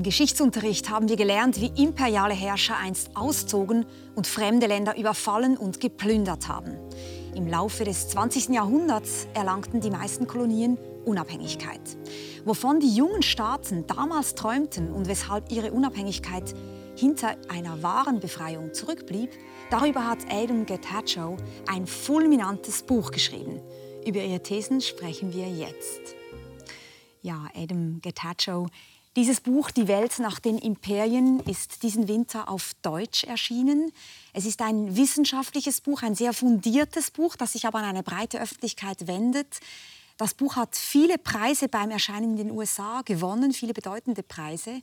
Im Geschichtsunterricht haben wir gelernt, wie imperiale Herrscher einst auszogen und fremde Länder überfallen und geplündert haben. Im Laufe des 20. Jahrhunderts erlangten die meisten Kolonien Unabhängigkeit. Wovon die jungen Staaten damals träumten und weshalb ihre Unabhängigkeit hinter einer wahren Befreiung zurückblieb, darüber hat Adam Getachew ein fulminantes Buch geschrieben. Über ihre Thesen sprechen wir jetzt. Ja, Adam Getachew, dieses Buch Die Welt nach den Imperien ist diesen Winter auf Deutsch erschienen. Es ist ein wissenschaftliches Buch, ein sehr fundiertes Buch, das sich aber an eine breite Öffentlichkeit wendet. Das Buch hat viele Preise beim Erscheinen in den USA gewonnen, viele bedeutende Preise.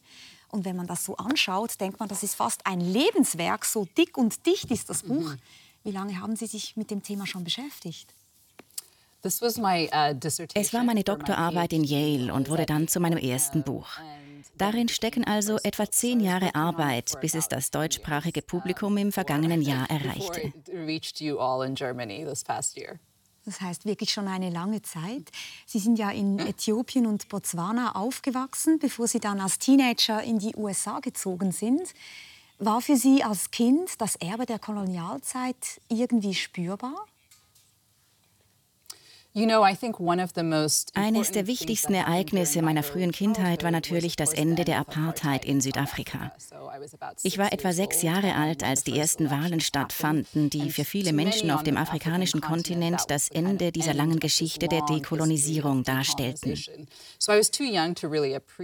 Und wenn man das so anschaut, denkt man, das ist fast ein Lebenswerk, so dick und dicht ist das Buch. Mhm. Wie lange haben Sie sich mit dem Thema schon beschäftigt? Uh, es war meine Doktorarbeit in Yale und wurde dann zu meinem ersten Buch. Darin stecken also etwa zehn Jahre Arbeit, bis es das deutschsprachige Publikum im vergangenen Jahr erreichte. Das heißt wirklich schon eine lange Zeit. Sie sind ja in Äthiopien und Botswana aufgewachsen, bevor Sie dann als Teenager in die USA gezogen sind. War für Sie als Kind das Erbe der Kolonialzeit irgendwie spürbar? Eines der wichtigsten Ereignisse meiner frühen Kindheit war natürlich das Ende der Apartheid in Südafrika. Ich war etwa sechs Jahre alt, als die ersten Wahlen stattfanden, die für viele Menschen auf dem afrikanischen Kontinent das Ende dieser langen Geschichte der Dekolonisierung darstellten.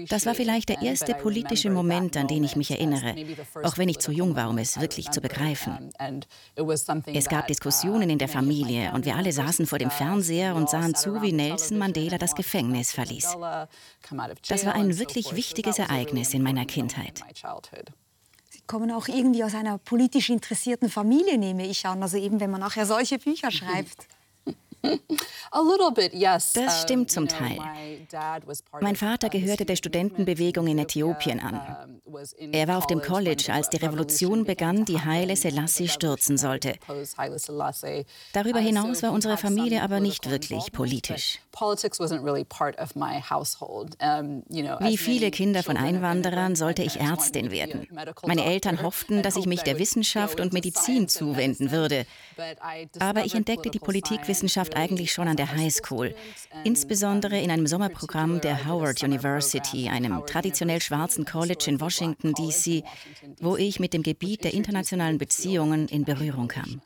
Das war vielleicht der erste politische Moment, an den ich mich erinnere, auch wenn ich zu jung war, um es wirklich zu begreifen. Es gab Diskussionen in der Familie und wir alle saßen vor dem Fernseher und und sahen zu, wie Nelson Mandela das Gefängnis verließ. Das war ein wirklich wichtiges Ereignis in meiner Kindheit. Sie kommen auch irgendwie aus einer politisch interessierten Familie, nehme ich an. Also eben, wenn man nachher solche Bücher schreibt. Das stimmt zum Teil. Mein Vater gehörte der Studentenbewegung in Äthiopien an. Er war auf dem College, als die Revolution begann, die Haile Selassie stürzen sollte. Darüber hinaus war unsere Familie aber nicht wirklich politisch. Wie viele Kinder von Einwanderern sollte ich Ärztin werden. Meine Eltern hofften, dass ich mich der Wissenschaft und Medizin zuwenden würde. Aber ich entdeckte die Politikwissenschaft eigentlich schon an der High School, insbesondere in einem Sommerprogramm der Howard University, einem traditionell schwarzen College in Washington, D.C., wo ich mit dem Gebiet der internationalen Beziehungen in Berührung kam.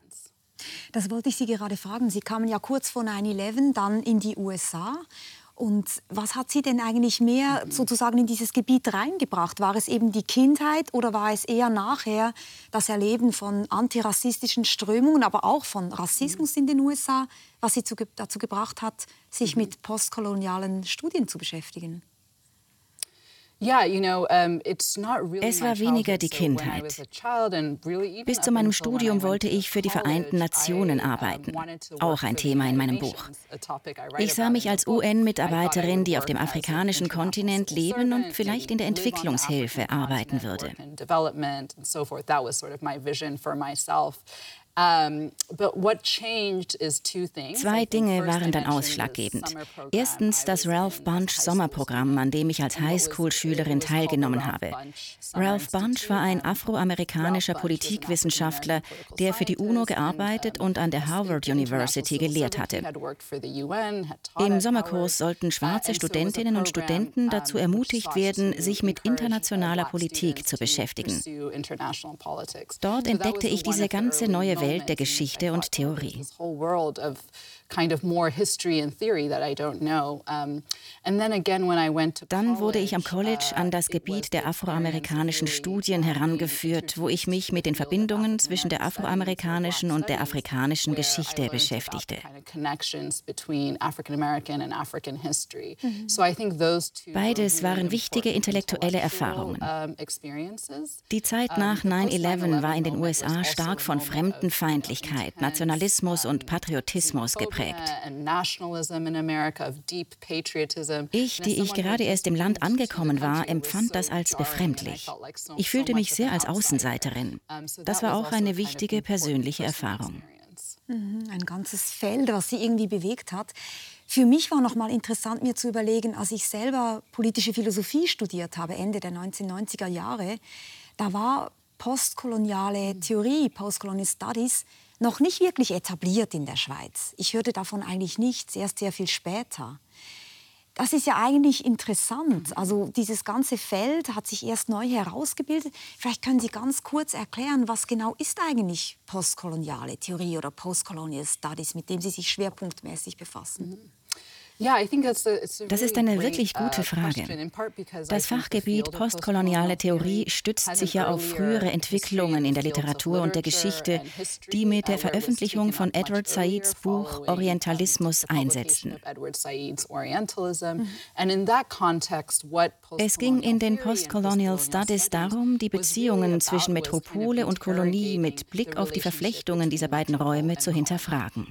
Das wollte ich Sie gerade fragen. Sie kamen ja kurz vor 9-11 dann in die USA und was hat Sie denn eigentlich mehr sozusagen in dieses Gebiet reingebracht? War es eben die Kindheit oder war es eher nachher das Erleben von antirassistischen Strömungen, aber auch von Rassismus in den USA, was Sie dazu gebracht hat, sich mit postkolonialen Studien zu beschäftigen? Es war weniger die Kindheit. Bis zu meinem Studium wollte ich für die Vereinten Nationen arbeiten, auch ein Thema in meinem Buch. Ich sah mich als UN-Mitarbeiterin, die auf dem afrikanischen Kontinent leben und vielleicht in der Entwicklungshilfe arbeiten würde. Zwei Dinge waren dann ausschlaggebend. Erstens das Ralph Bunch Sommerprogramm, an dem ich als Highschool-Schülerin teilgenommen habe. Ralph Bunch war ein afroamerikanischer Politikwissenschaftler, der für die UNO gearbeitet und an der Harvard University gelehrt hatte. Im Sommerkurs sollten schwarze Studentinnen und Studenten dazu ermutigt werden, sich mit internationaler Politik zu beschäftigen. Dort entdeckte ich diese ganze neue Welt Welt der Geschichte und Theorie. Dann wurde ich am College uh, an das Gebiet der afroamerikanischen Studien herangeführt, wo ich mich mit den Verbindungen zwischen der afroamerikanischen und der afrikanischen Geschichte beschäftigte. Beides waren wichtige intellektuelle Erfahrungen. Die Zeit nach 9-11 war in den USA stark von Fremdenfeindlichkeit, Nationalismus und Patriotismus geprägt geprägt. Ich, die ich gerade erst im Land angekommen war, empfand das als befremdlich. Ich fühlte mich sehr als Außenseiterin. Das war auch eine wichtige persönliche Erfahrung. Mhm, ein ganzes Feld, was sie irgendwie bewegt hat. Für mich war noch mal interessant, mir zu überlegen, als ich selber politische Philosophie studiert habe, Ende der 1990er Jahre, da war postkoloniale Theorie, Postcolonial Studies, noch nicht wirklich etabliert in der Schweiz. Ich hörte davon eigentlich nichts, erst sehr viel später. Das ist ja eigentlich interessant. Also dieses ganze Feld hat sich erst neu herausgebildet. Vielleicht können Sie ganz kurz erklären, was genau ist eigentlich postkoloniale Theorie oder Postcolonial Studies, mit dem Sie sich schwerpunktmäßig befassen? Mhm. Das ist eine wirklich uh, gute Frage. Das Fachgebiet postkoloniale Theorie stützt sich ja auf frühere Entwicklungen in der Literatur und der Geschichte, die mit der Veröffentlichung von Edward Saids Buch Orientalismus einsetzten. Es ging in den Postcolonial Studies darum, die Beziehungen zwischen Metropole und Kolonie mit Blick auf die Verflechtungen dieser beiden Räume zu hinterfragen.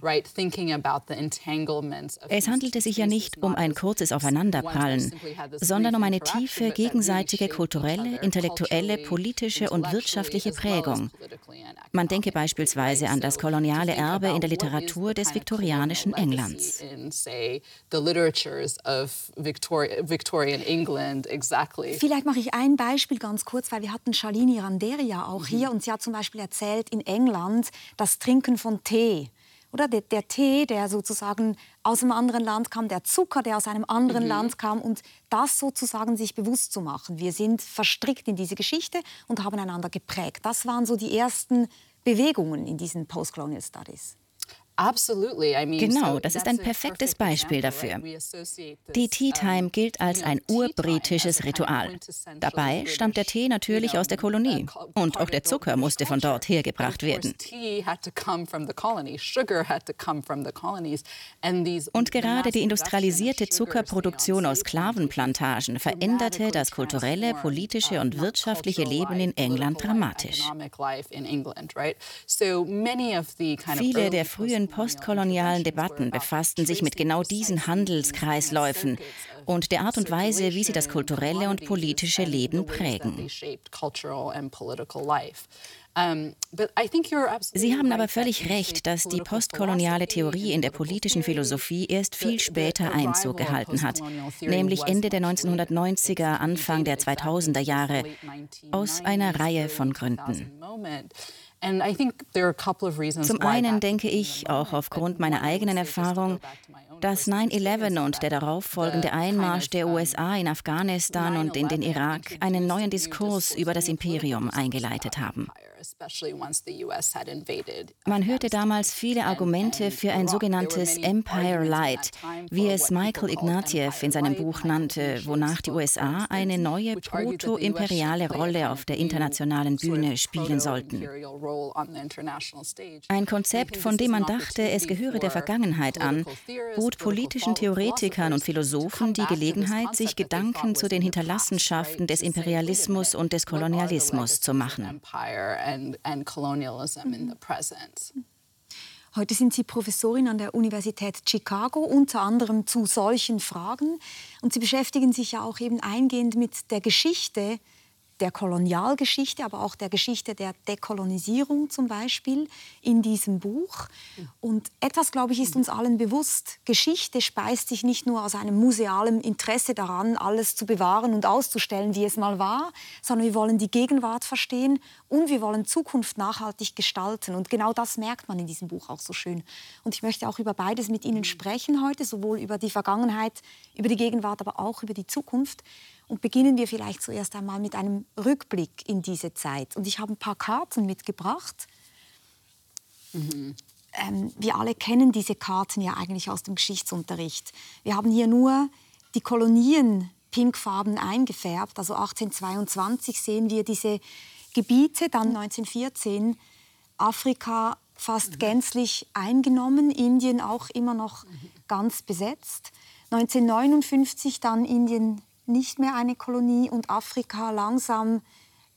Es handelte sich ja nicht um ein kurzes Aufeinanderprallen, sondern um eine tiefe gegenseitige kulturelle, intellektuelle, politische und wirtschaftliche Prägung. Man denke beispielsweise an das koloniale Erbe in der Literatur des viktorianischen Englands. Vielleicht mache ich ein Beispiel ganz kurz, weil wir hatten Shalini Randeri ja auch hier und sie hat zum Beispiel erzählt, in England das Trinken von Tee oder der, der, Tee, der sozusagen aus einem anderen Land kam, der Zucker, der aus einem anderen mhm. Land kam und das sozusagen sich bewusst zu machen. Wir sind verstrickt in diese Geschichte und haben einander geprägt. Das waren so die ersten Bewegungen in diesen Postcolonial Studies. Genau, das ist ein perfektes Beispiel dafür. Die Tea Time gilt als ein urbritisches Ritual. Dabei stammt der Tee natürlich aus der Kolonie und auch der Zucker musste von dort hergebracht werden. Und gerade die industrialisierte Zuckerproduktion aus Sklavenplantagen veränderte das kulturelle, politische und wirtschaftliche Leben in England dramatisch. Viele der frühen postkolonialen Debatten befassten sich mit genau diesen Handelskreisläufen und der Art und Weise, wie sie das kulturelle und politische Leben prägen. Sie haben aber völlig recht, dass die postkoloniale Theorie in der politischen Philosophie erst viel später Einzug gehalten hat, nämlich Ende der 1990er, Anfang der 2000er Jahre, aus einer Reihe von Gründen. Zum einen denke ich, auch aufgrund meiner eigenen Erfahrung, dass 9-11 und der darauffolgende Einmarsch der USA in Afghanistan und in den Irak einen neuen Diskurs über das Imperium eingeleitet haben. Man hörte damals viele Argumente für ein sogenanntes Empire Light, wie es Michael Ignatieff in seinem Buch nannte, wonach die USA eine neue proto-imperiale Rolle auf der internationalen Bühne spielen sollten. Ein Konzept, von dem man dachte, es gehöre der Vergangenheit an, bot politischen Theoretikern und Philosophen die Gelegenheit, sich Gedanken zu den Hinterlassenschaften des Imperialismus und des Kolonialismus zu machen and, and colonialism in the present. Heute sind Sie Professorin an der Universität Chicago, unter anderem zu solchen Fragen. Und Sie beschäftigen sich ja auch eben eingehend mit der Geschichte der Kolonialgeschichte, aber auch der Geschichte der Dekolonisierung zum Beispiel in diesem Buch. Und etwas, glaube ich, ist uns allen bewusst. Geschichte speist sich nicht nur aus einem musealen Interesse daran, alles zu bewahren und auszustellen, wie es mal war, sondern wir wollen die Gegenwart verstehen und wir wollen Zukunft nachhaltig gestalten. Und genau das merkt man in diesem Buch auch so schön. Und ich möchte auch über beides mit Ihnen sprechen heute, sowohl über die Vergangenheit, über die Gegenwart, aber auch über die Zukunft. Und beginnen wir vielleicht zuerst einmal mit einem Rückblick in diese Zeit. Und ich habe ein paar Karten mitgebracht. Mhm. Ähm, wir alle kennen diese Karten ja eigentlich aus dem Geschichtsunterricht. Wir haben hier nur die Kolonien pinkfarben eingefärbt. Also 1822 sehen wir diese Gebiete, dann 1914 Afrika fast mhm. gänzlich eingenommen, Indien auch immer noch mhm. ganz besetzt. 1959 dann Indien nicht mehr eine Kolonie und Afrika langsam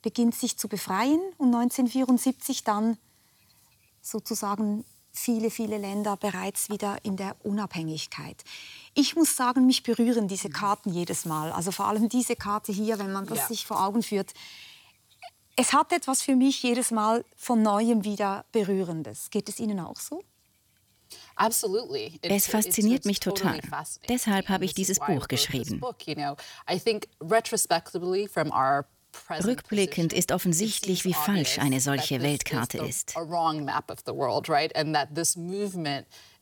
beginnt sich zu befreien und 1974 dann sozusagen viele, viele Länder bereits wieder in der Unabhängigkeit. Ich muss sagen, mich berühren diese Karten jedes Mal. Also vor allem diese Karte hier, wenn man das ja. sich vor Augen führt. Es hat etwas für mich jedes Mal von Neuem wieder Berührendes. Geht es Ihnen auch so? Es fasziniert mich total. Deshalb habe ich dieses Buch geschrieben. Rückblickend ist offensichtlich, wie falsch eine solche Weltkarte ist.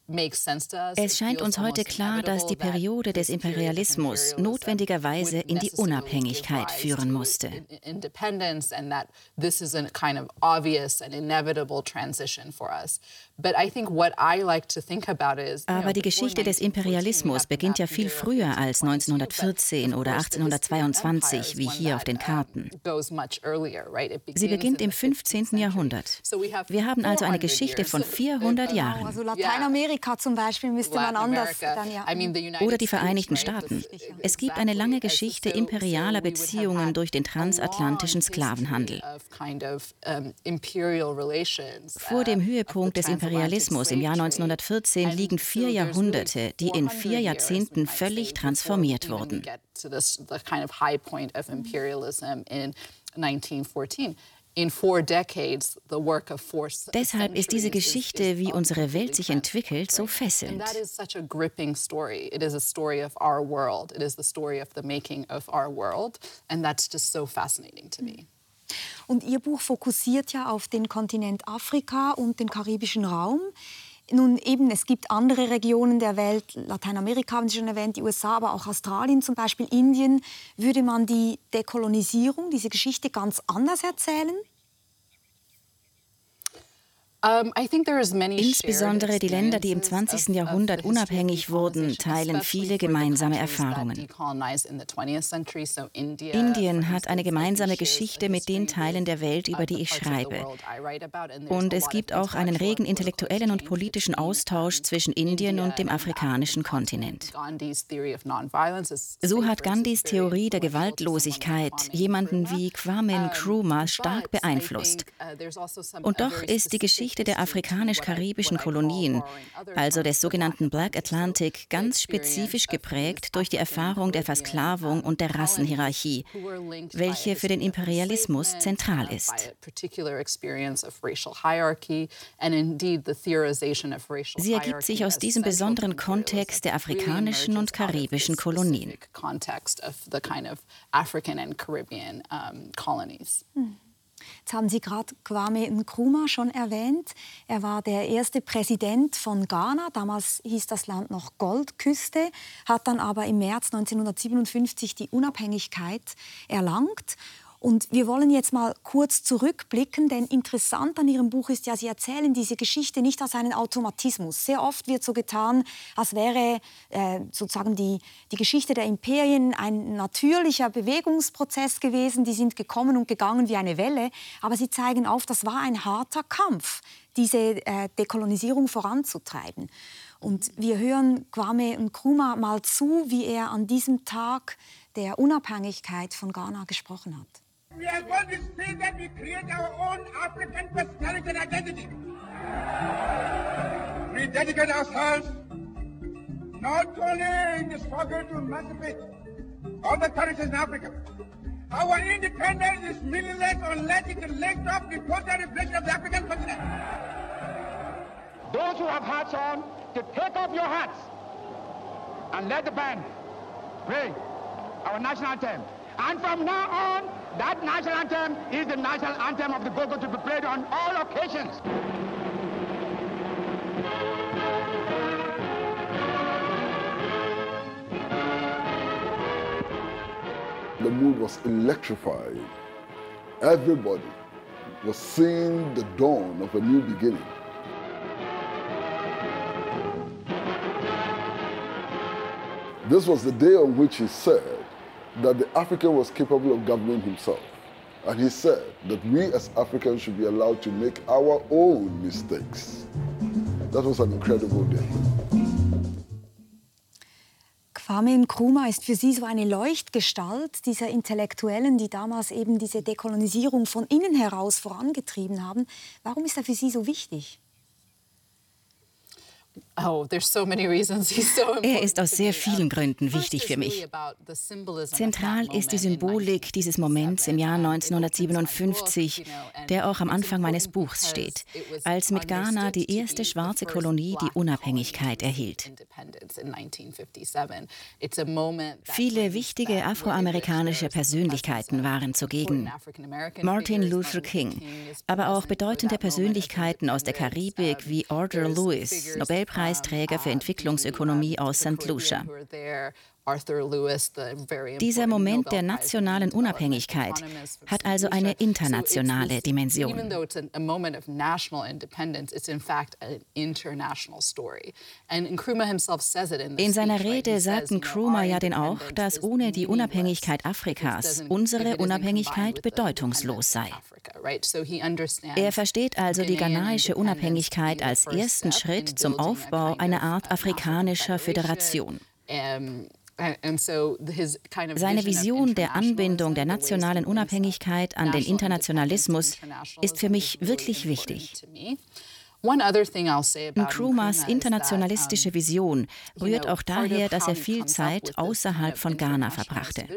Es scheint uns heute klar, dass die Periode des Imperialismus notwendigerweise in die Unabhängigkeit führen musste. Aber die Geschichte des Imperialismus beginnt ja viel früher als 1914 oder 1822, wie hier auf den Karten. Sie beginnt im 15. Jahrhundert. Wir haben also eine Geschichte von 400 Jahren. Lateinamerika zum Beispiel müsste man anders dann ja. Oder die Vereinigten Staaten. Es gibt eine lange Geschichte imperialer Beziehungen durch den transatlantischen Sklavenhandel. Vor dem Höhepunkt des Imperialismus Imperialismus im Jahr 1914 liegen vier Jahrhunderte, die in vier Jahrzehnten völlig transformiert wurden. Deshalb ist diese Geschichte, wie unsere Welt sich entwickelt, so fesselnd. Und Ihr Buch fokussiert ja auf den Kontinent Afrika und den karibischen Raum. Nun eben, es gibt andere Regionen der Welt, Lateinamerika haben Sie schon erwähnt, die USA, aber auch Australien zum Beispiel, Indien. Würde man die Dekolonisierung, diese Geschichte ganz anders erzählen? Insbesondere die Länder, die im 20. Jahrhundert unabhängig wurden, teilen viele gemeinsame Erfahrungen. Indien hat eine gemeinsame Geschichte mit den Teilen der Welt, über die ich schreibe. Und es gibt auch einen regen intellektuellen und politischen Austausch zwischen Indien und dem afrikanischen Kontinent. So hat Gandhis Theorie der Gewaltlosigkeit jemanden wie Kwame Nkrumah stark beeinflusst. Also und doch ist die Geschichte Geschichte der afrikanisch-karibischen Kolonien, also des sogenannten Black Atlantic, ganz spezifisch geprägt durch die Erfahrung der Versklavung und der Rassenhierarchie, welche für den Imperialismus zentral ist. Sie ergibt sich aus diesem besonderen Kontext der afrikanischen und karibischen Kolonien. Hm. Jetzt haben Sie gerade Kwame Nkrumah schon erwähnt. Er war der erste Präsident von Ghana. Damals hieß das Land noch Goldküste, hat dann aber im März 1957 die Unabhängigkeit erlangt. Und wir wollen jetzt mal kurz zurückblicken, denn interessant an Ihrem Buch ist ja, Sie erzählen diese Geschichte nicht als einen Automatismus. Sehr oft wird so getan, als wäre äh, sozusagen die, die Geschichte der Imperien ein natürlicher Bewegungsprozess gewesen. Die sind gekommen und gegangen wie eine Welle. Aber Sie zeigen auf, das war ein harter Kampf, diese äh, Dekolonisierung voranzutreiben. Und wir hören Kwame Nkrumah mal zu, wie er an diesem Tag der Unabhängigkeit von Ghana gesprochen hat. We are going to say that we create our own African personality and identity. We dedicate ourselves not only in the struggle to emancipate all the countries in Africa. Our independence is meaningless unless it linked up with total reflection of the African continent. Those who have hats on, to take off your hats and let the band play our national anthem. And from now on, that national anthem is the national anthem of the Gogo to be played on all occasions. The mood was electrifying. Everybody was seeing the dawn of a new beginning. This was the day on which he said, that the African was capable of governing himself. And he said that we as Africans should be allowed to make our own mistakes. That was an incredible day. Kwame Nkrumah ist für Sie so eine Leuchtgestalt dieser Intellektuellen, die damals eben diese Dekolonisierung von innen heraus vorangetrieben haben. Warum ist er für Sie so wichtig? Oh, er ist aus sehr vielen Gründen wichtig für mich. Zentral ist die Symbolik dieses Moments im Jahr 1957, der auch am Anfang meines Buchs steht, als mit Ghana die erste schwarze Kolonie die Unabhängigkeit erhielt. Viele wichtige afroamerikanische Persönlichkeiten waren zugegen. Martin Luther King, aber auch bedeutende Persönlichkeiten aus der Karibik wie Arthur Lewis, Nobelpreisträger für Entwicklungsökonomie aus St. Lucia. Dieser Moment der nationalen Unabhängigkeit hat also eine internationale Dimension. In seiner Rede sagt Nkrumah ja denn auch, dass ohne die Unabhängigkeit Afrikas unsere Unabhängigkeit bedeutungslos sei. Er versteht also die ghanaische Unabhängigkeit als ersten Schritt zum Aufbau einer Art afrikanischer Föderation. Seine Vision der Anbindung der nationalen Unabhängigkeit an den Internationalismus ist für mich wirklich wichtig. Nkrumahs internationalistische Vision rührt auch daher, dass er viel Zeit außerhalb von Ghana verbrachte.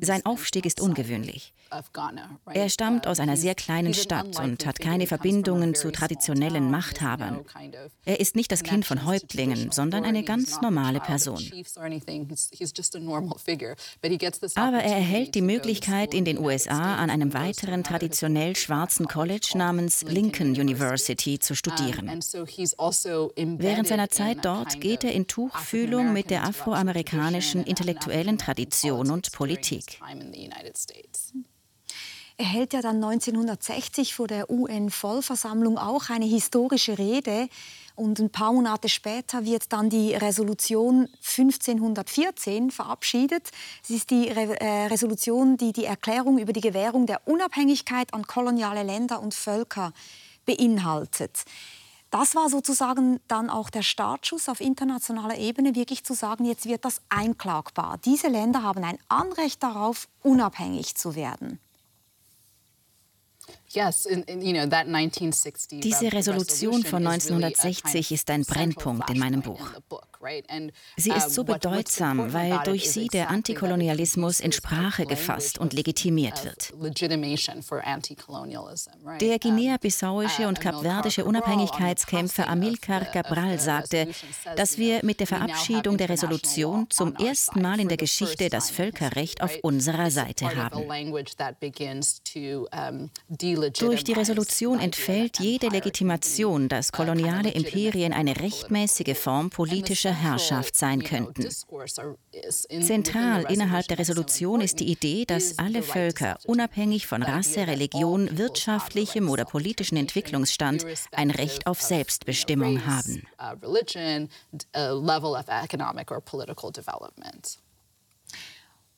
Sein Aufstieg ist ungewöhnlich. Er stammt aus einer sehr kleinen Stadt und hat keine Verbindungen zu traditionellen Machthabern. Er ist nicht das Kind von Häuptlingen, sondern eine ganz normale Person. Aber er erhält die Möglichkeit, in den USA an einem weiteren traditionell schwarzen College namens Lincoln University zu studieren. Also Während seiner Zeit dort geht er in Tuchfühlung mit der afroamerikanischen intellektuellen Tradition und Politik. Er hält ja dann 1960 vor der UN-Vollversammlung auch eine historische Rede. Und ein paar Monate später wird dann die Resolution 1514 verabschiedet. Es ist die Re äh, Resolution, die die Erklärung über die Gewährung der Unabhängigkeit an koloniale Länder und Völker beinhaltet. Das war sozusagen dann auch der Startschuss auf internationaler Ebene, wirklich zu sagen, jetzt wird das einklagbar. Diese Länder haben ein Anrecht darauf, unabhängig zu werden. Diese Resolution von 1960 ist ein Brennpunkt in meinem Buch. Sie ist so bedeutsam, weil durch sie der Antikolonialismus in Sprache gefasst und legitimiert wird. Der guinea-bissauische und kapverdische Unabhängigkeitskämpfer Amilcar Cabral sagte, dass wir mit der Verabschiedung der Resolution zum ersten Mal in der Geschichte das Völkerrecht auf unserer Seite haben. Durch die Resolution entfällt jede Legitimation, dass koloniale Imperien eine rechtmäßige Form politischer Herrschaft sein könnten. Zentral innerhalb der Resolution ist die Idee, dass alle Völker, unabhängig von Rasse, Religion, wirtschaftlichem oder politischen Entwicklungsstand, ein Recht auf Selbstbestimmung haben.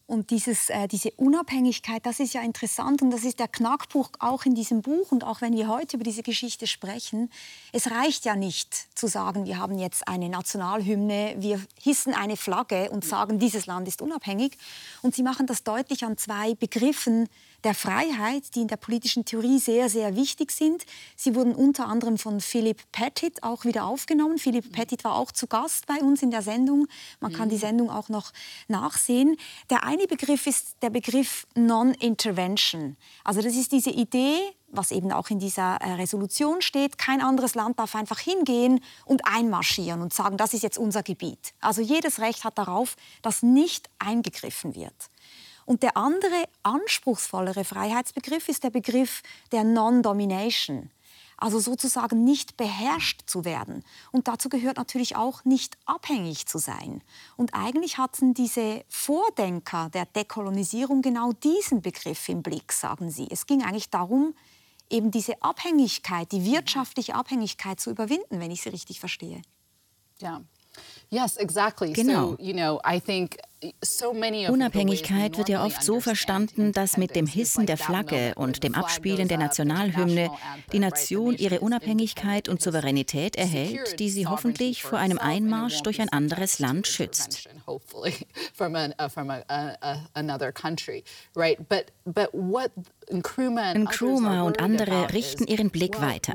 Und dieses, äh, diese Unabhängigkeit, das ist ja interessant und das ist der Knackpunkt auch in diesem Buch und auch wenn wir heute über diese Geschichte sprechen. Es reicht ja nicht zu sagen, wir haben jetzt eine Nationalhymne, wir hissen eine Flagge und sagen, dieses Land ist unabhängig. Und Sie machen das deutlich an zwei Begriffen, der Freiheit, die in der politischen Theorie sehr, sehr wichtig sind. Sie wurden unter anderem von Philip Pettit auch wieder aufgenommen. Philip Pettit war auch zu Gast bei uns in der Sendung. Man kann die Sendung auch noch nachsehen. Der eine Begriff ist der Begriff Non-Intervention. Also das ist diese Idee, was eben auch in dieser äh, Resolution steht, kein anderes Land darf einfach hingehen und einmarschieren und sagen, das ist jetzt unser Gebiet. Also jedes Recht hat darauf, dass nicht eingegriffen wird. Und der andere anspruchsvollere Freiheitsbegriff ist der Begriff der Non-Domination. Also sozusagen nicht beherrscht zu werden. Und dazu gehört natürlich auch nicht abhängig zu sein. Und eigentlich hatten diese Vordenker der Dekolonisierung genau diesen Begriff im Blick, sagen sie. Es ging eigentlich darum, eben diese Abhängigkeit, die wirtschaftliche Abhängigkeit zu überwinden, wenn ich sie richtig verstehe. Ja, Genau. Unabhängigkeit wird ja oft so verstanden, dass mit dem Hissen der Flagge und dem Abspielen der Nationalhymne die Nation ihre Unabhängigkeit und Souveränität erhält, die sie hoffentlich vor einem Einmarsch durch ein anderes Land schützt. Nkrumah und andere richten ihren Blick weiter.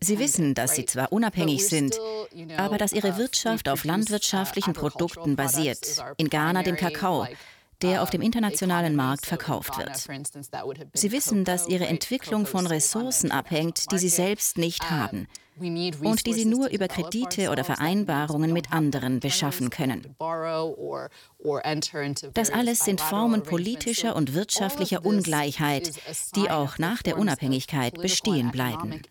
Sie wissen, dass sie zwar unabhängig sind, aber dass ihre uh, Wirtschaft auf landwirtschaftlichen Produkten basiert, in Ghana dem Kakao, der auf dem internationalen Markt verkauft wird. Sie wissen, dass ihre Entwicklung von Ressourcen abhängt, die sie selbst nicht haben und die sie nur über Kredite oder Vereinbarungen mit anderen beschaffen können. Das alles sind Formen politischer und wirtschaftlicher Ungleichheit, die auch nach der Unabhängigkeit bestehen bleiben.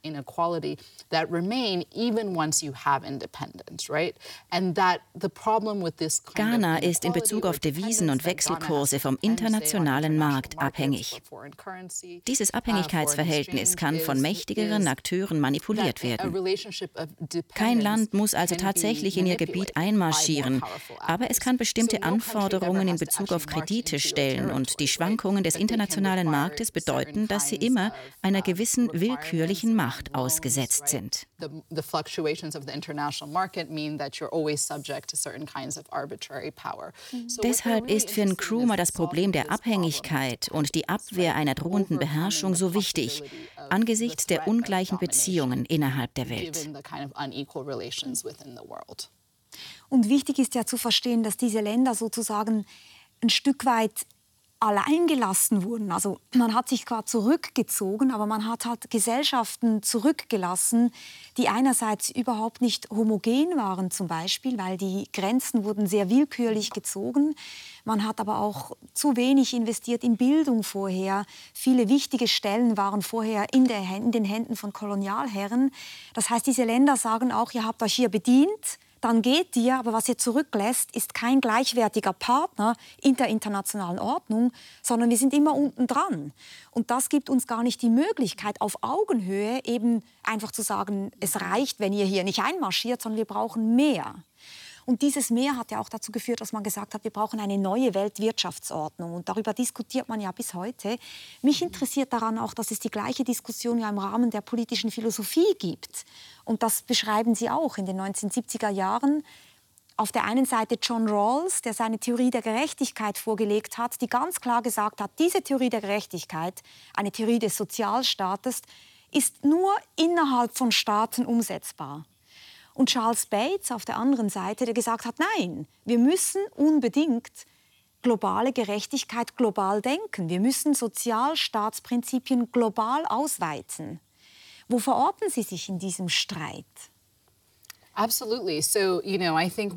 Ghana ist in Bezug auf Devisen und Wechselkurse vom internationalen Markt abhängig. Dieses uh, Abhängigkeitsverhältnis kann von mächtigeren Akteuren manipuliert werden. Kein Land muss also tatsächlich in ihr Gebiet einmarschieren, aber es kann bestimmte Anforderungen in Bezug auf Kredite stellen und die Schwankungen des internationalen Marktes bedeuten, dass sie immer einer gewissen willkürlichen Macht ausgesetzt sind. Deshalb ist für Nkrumah das Problem der Abhängigkeit und die Abwehr einer drohenden Beherrschung so wichtig, angesichts der ungleichen Beziehungen innerhalb der Welt. Und wichtig ist ja zu verstehen, dass diese Länder sozusagen ein Stück weit allein gelassen wurden. Also man hat sich zwar zurückgezogen, aber man hat halt Gesellschaften zurückgelassen, die einerseits überhaupt nicht homogen waren zum Beispiel, weil die Grenzen wurden sehr willkürlich gezogen. Man hat aber auch zu wenig investiert in Bildung vorher. Viele wichtige Stellen waren vorher in, in den Händen von Kolonialherren. Das heißt, diese Länder sagen auch, ihr habt euch hier bedient, dann geht ihr, aber was ihr zurücklässt, ist kein gleichwertiger Partner in der internationalen Ordnung, sondern wir sind immer unten dran. Und das gibt uns gar nicht die Möglichkeit, auf Augenhöhe eben einfach zu sagen, es reicht, wenn ihr hier nicht einmarschiert, sondern wir brauchen mehr. Und dieses Mehr hat ja auch dazu geführt, dass man gesagt hat, wir brauchen eine neue Weltwirtschaftsordnung. Und darüber diskutiert man ja bis heute. Mich interessiert daran auch, dass es die gleiche Diskussion ja im Rahmen der politischen Philosophie gibt. Und das beschreiben Sie auch in den 1970er Jahren. Auf der einen Seite John Rawls, der seine Theorie der Gerechtigkeit vorgelegt hat, die ganz klar gesagt hat, diese Theorie der Gerechtigkeit, eine Theorie des Sozialstaates, ist nur innerhalb von Staaten umsetzbar. Und Charles Bates auf der anderen Seite, der gesagt hat, nein, wir müssen unbedingt globale Gerechtigkeit global denken. Wir müssen Sozialstaatsprinzipien global ausweiten. Wo verorten Sie sich in diesem Streit?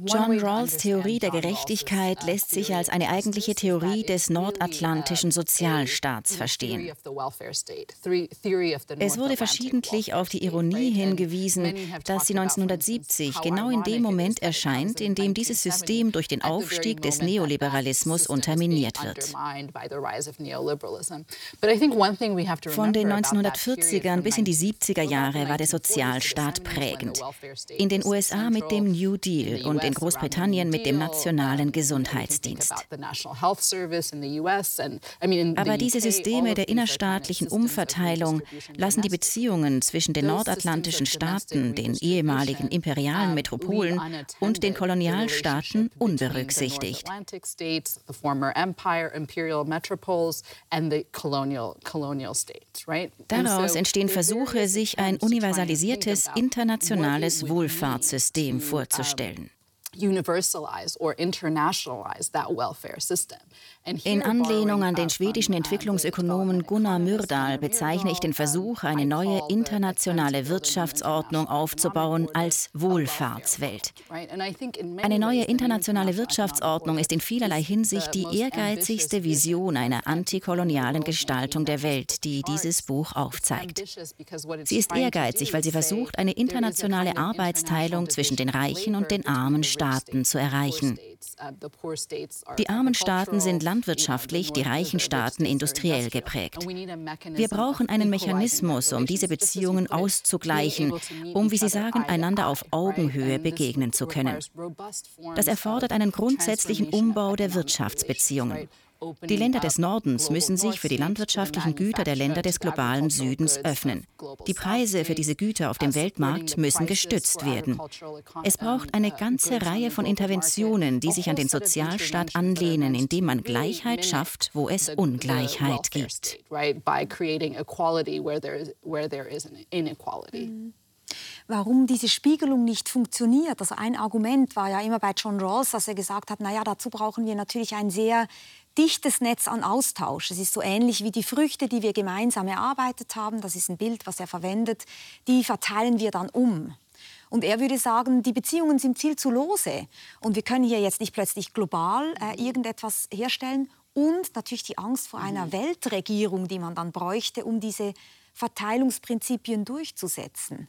John Rawls Theorie der Gerechtigkeit uh, lässt sich als eine eigentliche Theorie des nordatlantischen Sozialstaats verstehen. Es wurde verschiedentlich auf die Ironie hingewiesen, dass sie 1970 genau in dem Moment erscheint, in dem dieses System durch den Aufstieg des Neoliberalismus unterminiert wird. Von den 1940ern bis in die 70er Jahre war der Sozialstaat prägend. In den USA mit dem New Deal und in Großbritannien mit dem Nationalen Gesundheitsdienst. Aber diese Systeme der innerstaatlichen Umverteilung lassen die Beziehungen zwischen den nordatlantischen Staaten, den ehemaligen imperialen Metropolen und den Kolonialstaaten unberücksichtigt. Daraus entstehen Versuche, sich ein universalisiertes internationales Wohlfahrts System vorzustellen. In Anlehnung an den schwedischen Entwicklungsökonomen Gunnar Myrdal bezeichne ich den Versuch, eine neue internationale Wirtschaftsordnung aufzubauen, als Wohlfahrtswelt. Eine neue internationale Wirtschaftsordnung ist in vielerlei Hinsicht die ehrgeizigste Vision einer antikolonialen Gestaltung der Welt, die dieses Buch aufzeigt. Sie ist ehrgeizig, weil sie versucht, eine internationale Arbeitsteilung zwischen den reichen und den armen Staaten zu erreichen. Die armen Staaten sind landwirtschaftlich, die reichen Staaten industriell geprägt. Wir brauchen einen Mechanismus, um diese Beziehungen auszugleichen, um, wie Sie sagen, einander auf Augenhöhe begegnen zu können. Das erfordert einen grundsätzlichen Umbau der Wirtschaftsbeziehungen. Die Länder des Nordens müssen sich für die landwirtschaftlichen Güter der Länder des globalen Südens öffnen. Die Preise für diese Güter auf dem Weltmarkt müssen gestützt werden. Es braucht eine ganze Reihe von Interventionen, die sich an den Sozialstaat anlehnen, indem man Gleichheit schafft, wo es Ungleichheit gibt. warum diese Spiegelung nicht funktioniert. Also ein Argument war ja immer bei John Rawls, dass er gesagt hat, naja, dazu brauchen wir natürlich ein sehr dichtes Netz an Austausch. Es ist so ähnlich wie die Früchte, die wir gemeinsam erarbeitet haben. Das ist ein Bild, was er verwendet. Die verteilen wir dann um. Und er würde sagen, die Beziehungen sind viel zu lose. Und wir können hier jetzt nicht plötzlich global äh, irgendetwas herstellen. Und natürlich die Angst vor einer mhm. Weltregierung, die man dann bräuchte, um diese Verteilungsprinzipien durchzusetzen.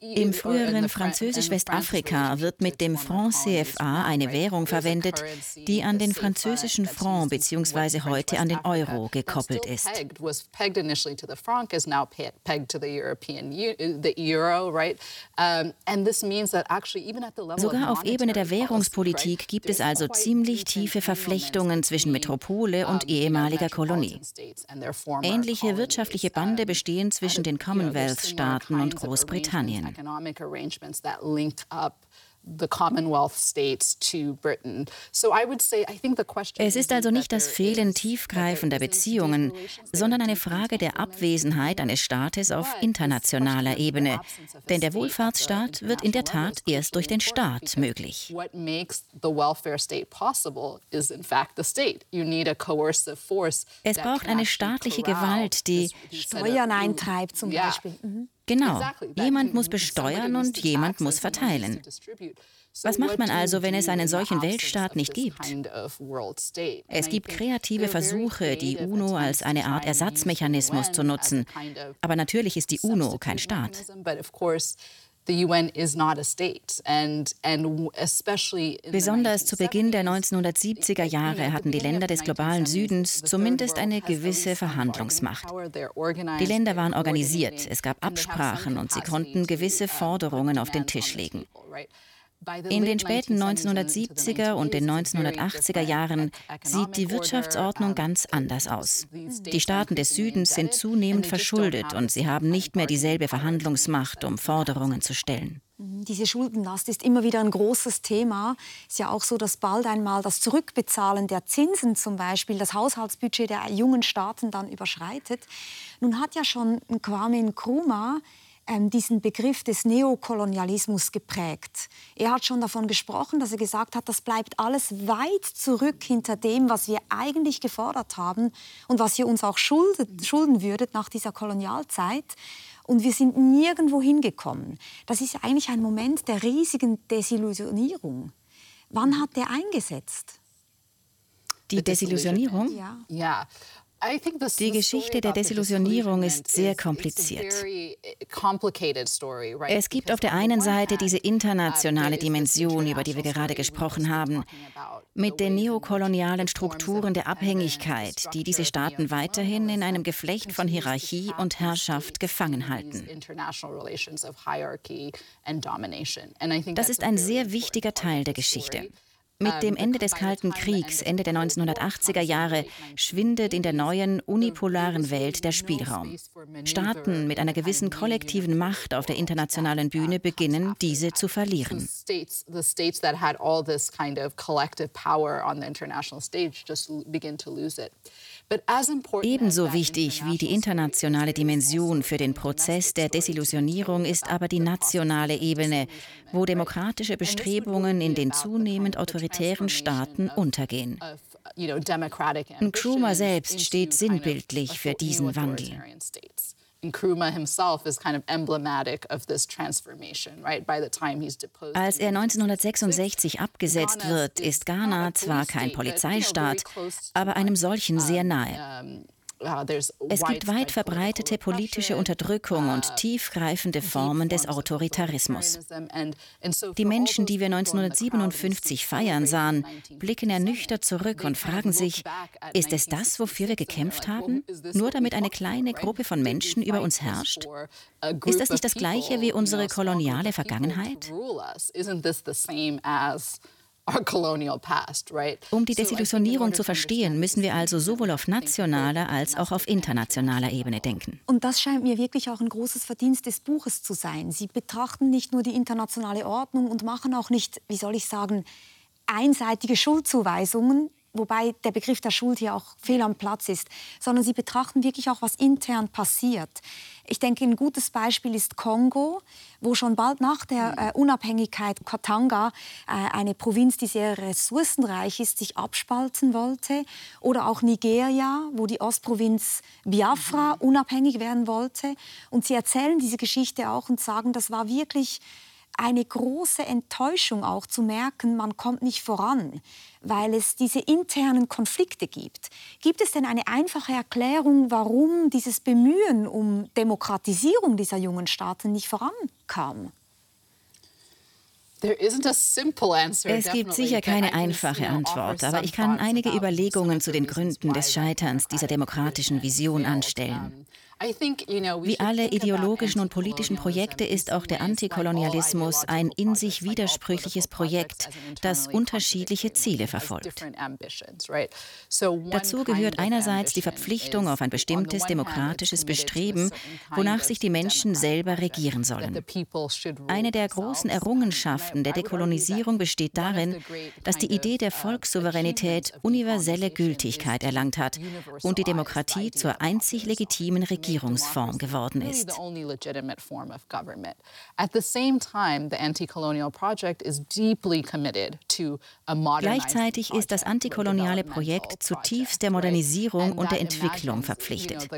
Im früheren Französisch-Westafrika wird mit dem Franc CFA eine Währung verwendet, die an den französischen Franc bzw. heute an den Euro gekoppelt ist. Sogar auf Ebene der Währungspolitik gibt es also ziemlich tiefe Verflechtungen zwischen Metropole und ehemaliger Kolonie. Ähnliche wirtschaftliche Bande bestehen zwischen den Commonwealth-Staaten und Großbritannien. Großbritannien. Es ist also nicht das Fehlen tiefgreifender Beziehungen, sondern eine Frage der Abwesenheit eines Staates auf internationaler Ebene. Denn der Wohlfahrtsstaat wird in der Tat erst durch den Staat möglich. Es braucht eine staatliche Gewalt, die Steuern eintreibt zum Beispiel. Mhm. Genau. Jemand muss besteuern und jemand muss verteilen. Was macht man also, wenn es einen solchen Weltstaat nicht gibt? Es gibt kreative Versuche, die UNO als eine Art Ersatzmechanismus zu nutzen. Aber natürlich ist die UNO kein Staat. Besonders zu Beginn der 1970er Jahre hatten die Länder des globalen Südens zumindest eine gewisse Verhandlungsmacht. Die Länder waren organisiert, es gab Absprachen und sie konnten gewisse Forderungen auf den Tisch legen. In den späten 1970er und den 1980er Jahren sieht die Wirtschaftsordnung ganz anders aus. Die Staaten des Südens sind zunehmend verschuldet und sie haben nicht mehr dieselbe Verhandlungsmacht, um Forderungen zu stellen. Mhm, diese Schuldenlast ist immer wieder ein großes Thema. Es ist ja auch so, dass bald einmal das Zurückbezahlen der Zinsen zum Beispiel das Haushaltsbudget der jungen Staaten dann überschreitet. Nun hat ja schon Kwame Nkrumah diesen Begriff des Neokolonialismus geprägt. Er hat schon davon gesprochen, dass er gesagt hat, das bleibt alles weit zurück hinter dem, was wir eigentlich gefordert haben und was ihr uns auch schuldet, schulden würdet nach dieser Kolonialzeit. Und wir sind nirgendwo hingekommen. Das ist eigentlich ein Moment der riesigen Desillusionierung. Wann hat der eingesetzt? Die Desillusionierung? Ja. ja. Die Geschichte der Desillusionierung ist sehr kompliziert. Es gibt auf der einen Seite diese internationale Dimension, über die wir gerade gesprochen haben, mit den neokolonialen Strukturen der Abhängigkeit, die diese Staaten weiterhin in einem Geflecht von Hierarchie und Herrschaft gefangen halten. Das ist ein sehr wichtiger Teil der Geschichte. Mit dem Ende des Kalten Kriegs, Ende der 1980er Jahre, schwindet in der neuen unipolaren Welt der Spielraum. Staaten mit einer gewissen kollektiven Macht auf der internationalen Bühne beginnen, diese zu verlieren. Ebenso wichtig wie die internationale Dimension für den Prozess der Desillusionierung ist aber die nationale Ebene, wo demokratische Bestrebungen in den zunehmend autoritären Staaten untergehen. Nkrumah selbst steht sinnbildlich für diesen Wandel. Nkrumah himself is kind of emblematic of this transformation, right? By the time he's deposed. Als er 1966 abgesetzt wird, ist Ghana zwar kein Polizeistaat, aber einem solchen sehr nahe. Uh, es gibt weit verbreitete politische Unterdrückung und uh, tiefgreifende Formen des Autoritarismus. Die Menschen, die wir 1957 feiern sahen, blicken ernüchtert zurück und fragen sich, ist es das, wofür wir gekämpft haben? Nur damit eine kleine Gruppe von Menschen über uns herrscht? Ist das nicht das gleiche wie unsere koloniale Vergangenheit? Um die Desillusionierung zu verstehen, müssen wir also sowohl auf nationaler als auch auf internationaler Ebene denken. Und das scheint mir wirklich auch ein großes Verdienst des Buches zu sein. Sie betrachten nicht nur die internationale Ordnung und machen auch nicht, wie soll ich sagen, einseitige Schuldzuweisungen, wobei der Begriff der Schuld hier auch fehl am Platz ist, sondern sie betrachten wirklich auch, was intern passiert. Ich denke, ein gutes Beispiel ist Kongo, wo schon bald nach der mhm. äh, Unabhängigkeit Katanga, äh, eine Provinz, die sehr ressourcenreich ist, sich abspalten wollte. Oder auch Nigeria, wo die Ostprovinz Biafra mhm. unabhängig werden wollte. Und sie erzählen diese Geschichte auch und sagen, das war wirklich eine große Enttäuschung auch zu merken, man kommt nicht voran, weil es diese internen Konflikte gibt. Gibt es denn eine einfache Erklärung, warum dieses Bemühen um Demokratisierung dieser jungen Staaten nicht vorankam? Es gibt sicher keine einfache Antwort, aber ich kann einige Überlegungen zu den Gründen des Scheiterns dieser demokratischen Vision anstellen. Wie alle ideologischen und politischen Projekte ist auch der Antikolonialismus ein in sich widersprüchliches Projekt, das unterschiedliche Ziele verfolgt. Dazu gehört einerseits die Verpflichtung auf ein bestimmtes demokratisches Bestreben, wonach sich die Menschen selber regieren sollen. Eine der großen Errungenschaften der Dekolonisierung besteht darin, dass die Idee der Volkssouveränität universelle Gültigkeit erlangt hat und die Demokratie zur einzig legitimen Regierung Regierungsform geworden ist. Gleichzeitig ist das antikoloniale Projekt zutiefst der Modernisierung und der Entwicklung verpflichtet.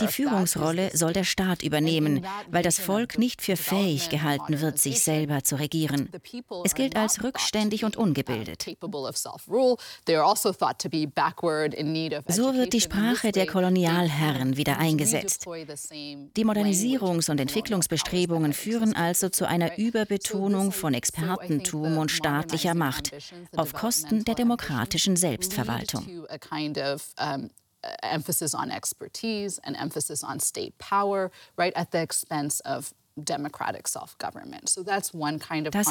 Die Führungsrolle soll der Staat übernehmen, weil das Volk nicht für fähig gehalten wird, sich selber zu regieren. Es gilt als rückständig und ungebildet. Also so wird die Sprache der Kolonialherren wieder eingesetzt. Die Modernisierungs- und Entwicklungsbestrebungen führen also zu einer Überbetonung von Expertentum und staatlicher Macht auf Kosten der demokratischen Selbstverwaltung. emphasis on expertise and emphasis on state power, right at the expense of das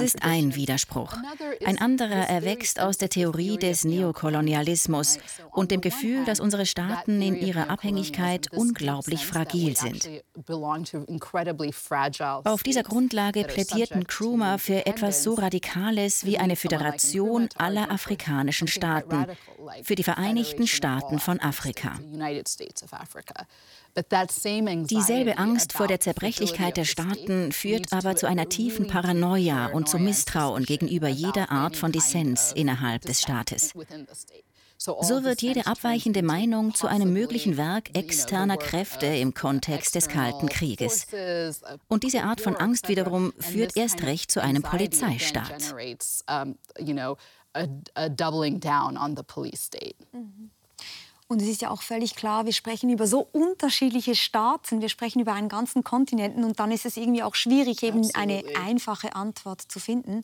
ist ein Widerspruch. Ein anderer erwächst aus der Theorie des Neokolonialismus und dem Gefühl, dass unsere Staaten in ihrer Abhängigkeit unglaublich fragil sind. Auf dieser Grundlage plädierten Krumah für etwas so Radikales wie eine Föderation aller afrikanischen Staaten, für die Vereinigten Staaten von Afrika. Dieselbe Angst vor der Zerbrechlichkeit der Staaten führt aber zu einer tiefen Paranoia und zu Misstrauen gegenüber jeder Art von Dissens innerhalb des Staates. So wird jede abweichende Meinung zu einem möglichen Werk externer Kräfte im Kontext des Kalten Krieges. Und diese Art von Angst wiederum führt erst recht zu einem Polizeistaat. Mhm. Und es ist ja auch völlig klar, wir sprechen über so unterschiedliche Staaten, wir sprechen über einen ganzen Kontinenten und dann ist es irgendwie auch schwierig, eben Absolutely. eine einfache Antwort zu finden.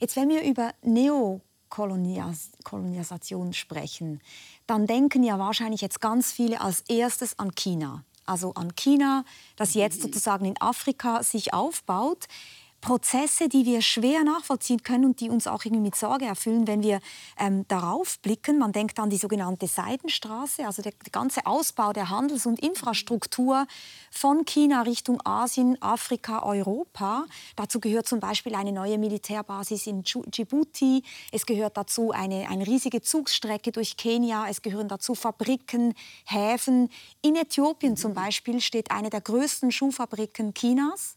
Jetzt, wenn wir über Neokolonisation sprechen, dann denken ja wahrscheinlich jetzt ganz viele als erstes an China. Also an China, das jetzt sozusagen in Afrika sich aufbaut. Prozesse, die wir schwer nachvollziehen können und die uns auch irgendwie mit Sorge erfüllen, wenn wir ähm, darauf blicken. Man denkt an die sogenannte Seidenstraße, also der, der ganze Ausbau der Handels- und Infrastruktur von China Richtung Asien, Afrika, Europa. Dazu gehört zum Beispiel eine neue Militärbasis in Djibouti. Es gehört dazu eine, eine riesige Zugsstrecke durch Kenia. Es gehören dazu Fabriken, Häfen. In Äthiopien zum Beispiel steht eine der größten Schuhfabriken Chinas.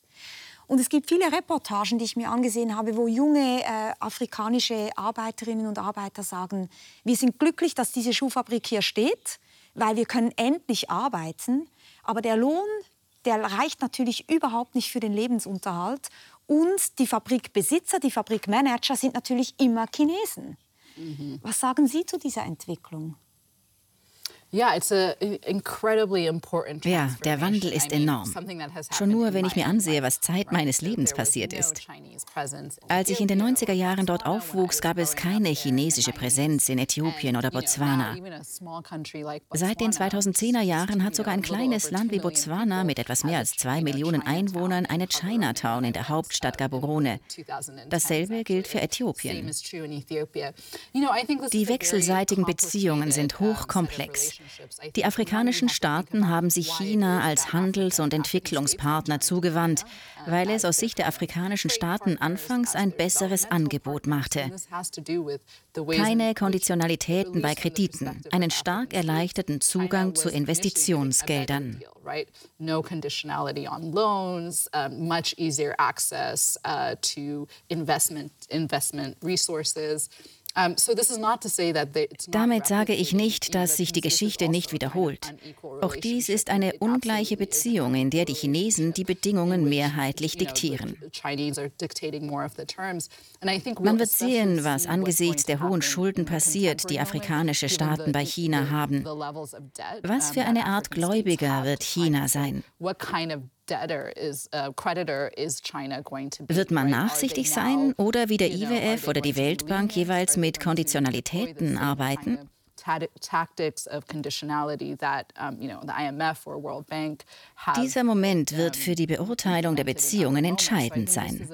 Und es gibt viele Reportagen, die ich mir angesehen habe, wo junge äh, afrikanische Arbeiterinnen und Arbeiter sagen, wir sind glücklich, dass diese Schuhfabrik hier steht, weil wir können endlich arbeiten. Aber der Lohn, der reicht natürlich überhaupt nicht für den Lebensunterhalt. Und die Fabrikbesitzer, die Fabrikmanager sind natürlich immer Chinesen. Mhm. Was sagen Sie zu dieser Entwicklung? Ja, der Wandel ist enorm. Schon nur, wenn ich mir ansehe, was Zeit meines Lebens passiert ist. Als ich in den 90er Jahren dort aufwuchs, gab es keine chinesische Präsenz in Äthiopien oder Botswana. Seit den 2010er Jahren hat sogar ein kleines Land wie Botswana mit etwas mehr als zwei Millionen Einwohnern eine Chinatown in der Hauptstadt Gaborone. Dasselbe gilt für Äthiopien. Die wechselseitigen Beziehungen sind hochkomplex. Die afrikanischen Staaten haben sich China als Handels- und Entwicklungspartner zugewandt, weil es aus Sicht der afrikanischen Staaten anfangs ein besseres Angebot machte. Keine Konditionalitäten bei Krediten, einen stark erleichterten Zugang zu Investitionsgeldern. No conditionality on loans, uh, much easier access uh, to investment, investment resources. Damit sage ich nicht, dass sich die Geschichte nicht wiederholt. Auch dies ist eine ungleiche Beziehung, in der die Chinesen die Bedingungen mehrheitlich diktieren. Man wird sehen, was angesichts der hohen Schulden passiert, die afrikanische Staaten bei China haben. Was für eine Art Gläubiger wird China sein? Wird man nachsichtig sein oder wie der IWF oder die Weltbank jeweils mit Konditionalitäten arbeiten? Dieser Moment wird für die Beurteilung der Beziehungen entscheidend sein.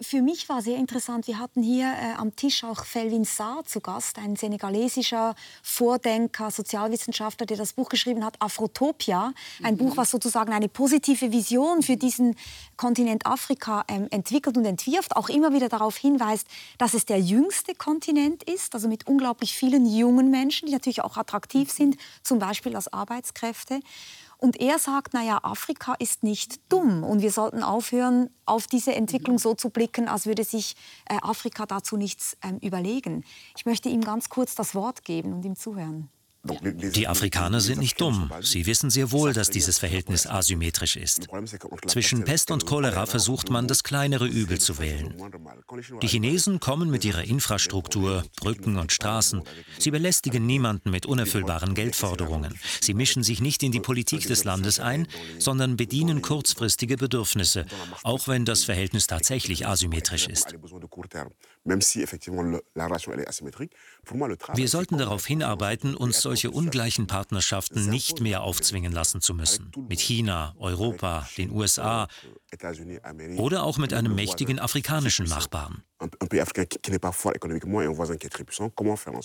Für mich war sehr interessant, wir hatten hier äh, am Tisch auch Felvin Saar zu Gast, ein senegalesischer Vordenker, Sozialwissenschaftler, der das Buch geschrieben hat, Afrotopia. Ein mhm. Buch, was sozusagen eine positive Vision für diesen Kontinent Afrika ähm, entwickelt und entwirft, auch immer wieder darauf hinweist, dass es der jüngste Kontinent ist, also mit unglaublich vielen jungen Menschen, die natürlich auch attraktiv sind, zum Beispiel als Arbeitskräfte. Und er sagt, naja, Afrika ist nicht dumm und wir sollten aufhören, auf diese Entwicklung so zu blicken, als würde sich äh, Afrika dazu nichts ähm, überlegen. Ich möchte ihm ganz kurz das Wort geben und ihm zuhören. Die Afrikaner sind nicht dumm. Sie wissen sehr wohl, dass dieses Verhältnis asymmetrisch ist. Zwischen Pest und Cholera versucht man, das kleinere Übel zu wählen. Die Chinesen kommen mit ihrer Infrastruktur, Brücken und Straßen. Sie belästigen niemanden mit unerfüllbaren Geldforderungen. Sie mischen sich nicht in die Politik des Landes ein, sondern bedienen kurzfristige Bedürfnisse, auch wenn das Verhältnis tatsächlich asymmetrisch ist. Wir sollten darauf hinarbeiten, uns solche ungleichen Partnerschaften nicht mehr aufzwingen lassen zu müssen. Mit China, Europa, den USA oder auch mit einem mächtigen afrikanischen Nachbarn.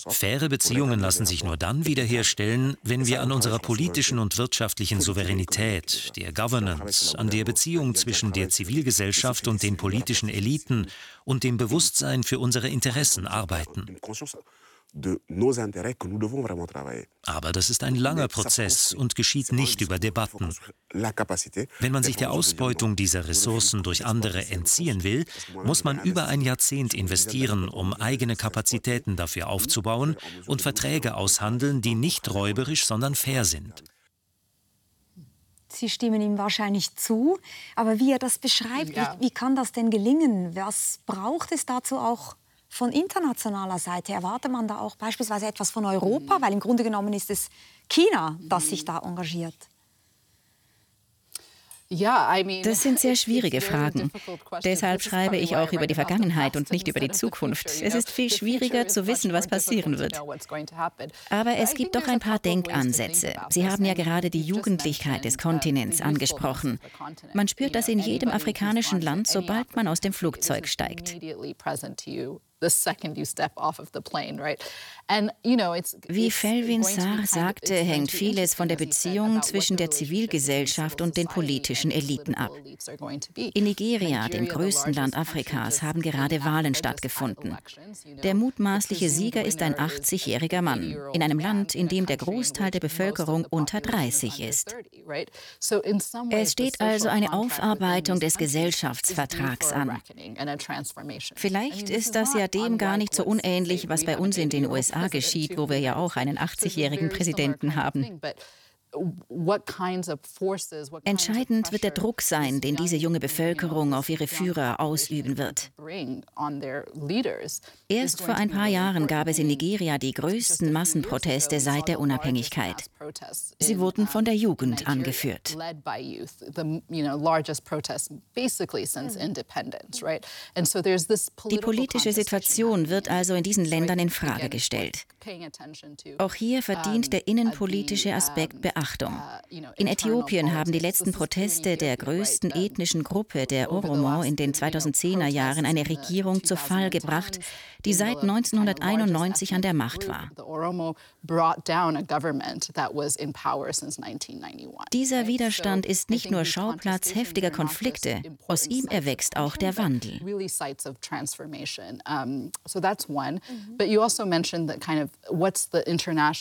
Faire Beziehungen lassen sich nur dann wiederherstellen, wenn wir an unserer politischen und wirtschaftlichen Souveränität, der Governance, an der Beziehung zwischen der Zivilgesellschaft und den politischen Eliten und dem Bewusstsein für unsere Interessen arbeiten. Aber das ist ein langer Prozess und geschieht nicht über Debatten. Wenn man sich der Ausbeutung dieser Ressourcen durch andere entziehen will, muss man über ein Jahrzehnt investieren, um eigene Kapazitäten dafür aufzubauen und Verträge aushandeln, die nicht räuberisch, sondern fair sind. Sie stimmen ihm wahrscheinlich zu. Aber wie er das beschreibt, ja. wie, wie, kann das denn gelingen? Was braucht es dazu auch von internationaler Seite? Erwartet man da auch beispielsweise etwas von Europa? Mhm. Weil im Grunde genommen ist es China, das sich da engagiert. Das sind sehr schwierige Fragen. Deshalb schreibe ich auch über die Vergangenheit und nicht über die Zukunft. Es ist viel schwieriger zu wissen, was passieren wird. Aber es gibt doch ein paar Denkansätze. Sie haben ja gerade die Jugendlichkeit des Kontinents angesprochen. Man spürt das in jedem afrikanischen Land, sobald man aus dem Flugzeug steigt. the second you step off of the plane, right? Wie Felvin Sarr sagte, hängt vieles von der Beziehung zwischen der Zivilgesellschaft und den politischen Eliten ab. In Nigeria, dem größten Land Afrikas, haben gerade Wahlen stattgefunden. Der mutmaßliche Sieger ist ein 80-jähriger Mann in einem Land, in dem der Großteil der Bevölkerung unter 30 ist. Es steht also eine Aufarbeitung des Gesellschaftsvertrags an. Vielleicht ist das ja dem gar nicht so unähnlich, was bei uns in den USA geschieht, wo wir ja auch einen 80-jährigen Präsidenten haben. Entscheidend wird der Druck sein, den diese junge Bevölkerung auf ihre Führer ausüben wird. Erst vor ein paar Jahren gab es in Nigeria die größten Massenproteste seit der Unabhängigkeit. Sie wurden von der Jugend angeführt. Die politische Situation wird also in diesen Ländern in Frage gestellt. Auch hier verdient der innenpolitische Aspekt Beachtung. In Äthiopien haben die letzten Proteste der größten ethnischen Gruppe der Oromo in den 2010er Jahren eine Regierung zu Fall gebracht, die seit 1991 an der Macht war. Dieser Widerstand ist nicht nur Schauplatz heftiger Konflikte, aus ihm erwächst auch der Wandel.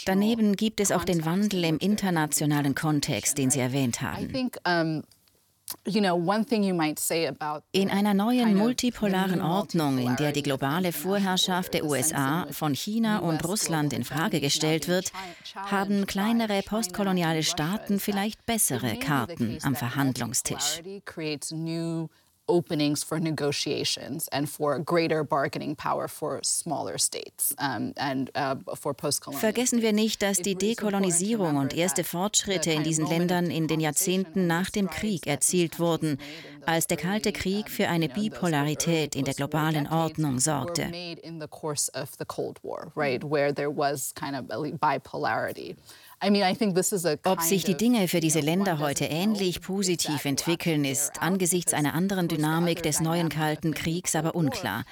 Daneben gibt es auch den Wandel im internationalen Kontext, den Sie erwähnt haben. In einer neuen multipolaren Ordnung, in der die globale Vorherrschaft der USA von China und Russland in Frage gestellt wird, haben kleinere postkoloniale Staaten vielleicht bessere Karten am Verhandlungstisch openings for negotiations and for greater bargaining power for smaller states um, and uh, for. Vergessen wir nicht, dass die Dekolonisierung und erste Fortschritte in diesen Ländern in den Jahrzehnten nach dem Krieg erzielt wurden, als der Kalte Krieg für eine Bipolarität in der globalen Ordnung sorgte. Ob sich die Dinge für diese Länder heute ähnlich positiv entwickeln, ist angesichts einer anderen Dynamik des neuen Kalten Kriegs aber unklar,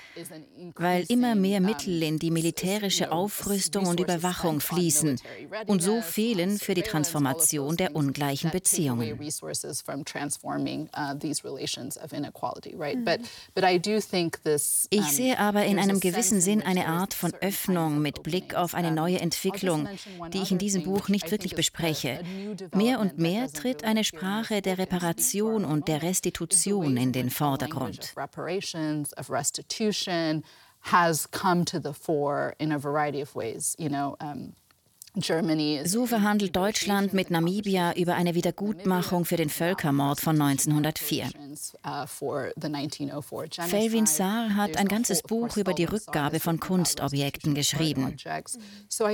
weil immer mehr Mittel in die militärische Aufrüstung und Überwachung fließen und so fehlen für die Transformation der ungleichen Beziehungen. Ich sehe aber in einem gewissen Sinn eine Art von Öffnung mit Blick auf eine neue Entwicklung, die ich in diesem Buch nicht nicht wirklich bespreche. Mehr und mehr tritt eine Sprache der Reparation und der Restitution in den Vordergrund. has come to the fore in a variety of ways. You know, um, so verhandelt Deutschland mit Namibia über eine Wiedergutmachung für den Völkermord von 1904. Felvin Saar hat ein ganzes Buch über die Rückgabe von Kunstobjekten geschrieben.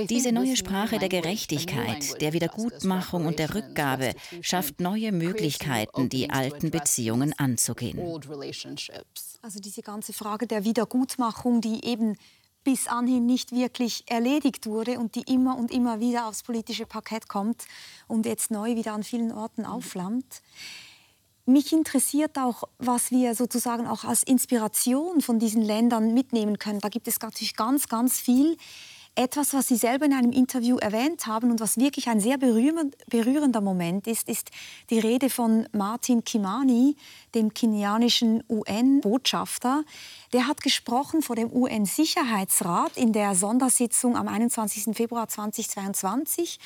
Diese neue Sprache der Gerechtigkeit, der Wiedergutmachung und der Rückgabe schafft neue Möglichkeiten, die alten Beziehungen anzugehen. Also diese ganze Frage der Wiedergutmachung, die eben bis anhin nicht wirklich erledigt wurde und die immer und immer wieder aufs politische Parkett kommt und jetzt neu wieder an vielen Orten aufflammt. Mich interessiert auch, was wir sozusagen auch als Inspiration von diesen Ländern mitnehmen können. Da gibt es natürlich ganz, ganz viel. Etwas, was Sie selber in einem Interview erwähnt haben und was wirklich ein sehr berührender Moment ist, ist die Rede von Martin Kimani, dem kenianischen UN-Botschafter. Der hat gesprochen vor dem UN-Sicherheitsrat in der Sondersitzung am 21. Februar 2022.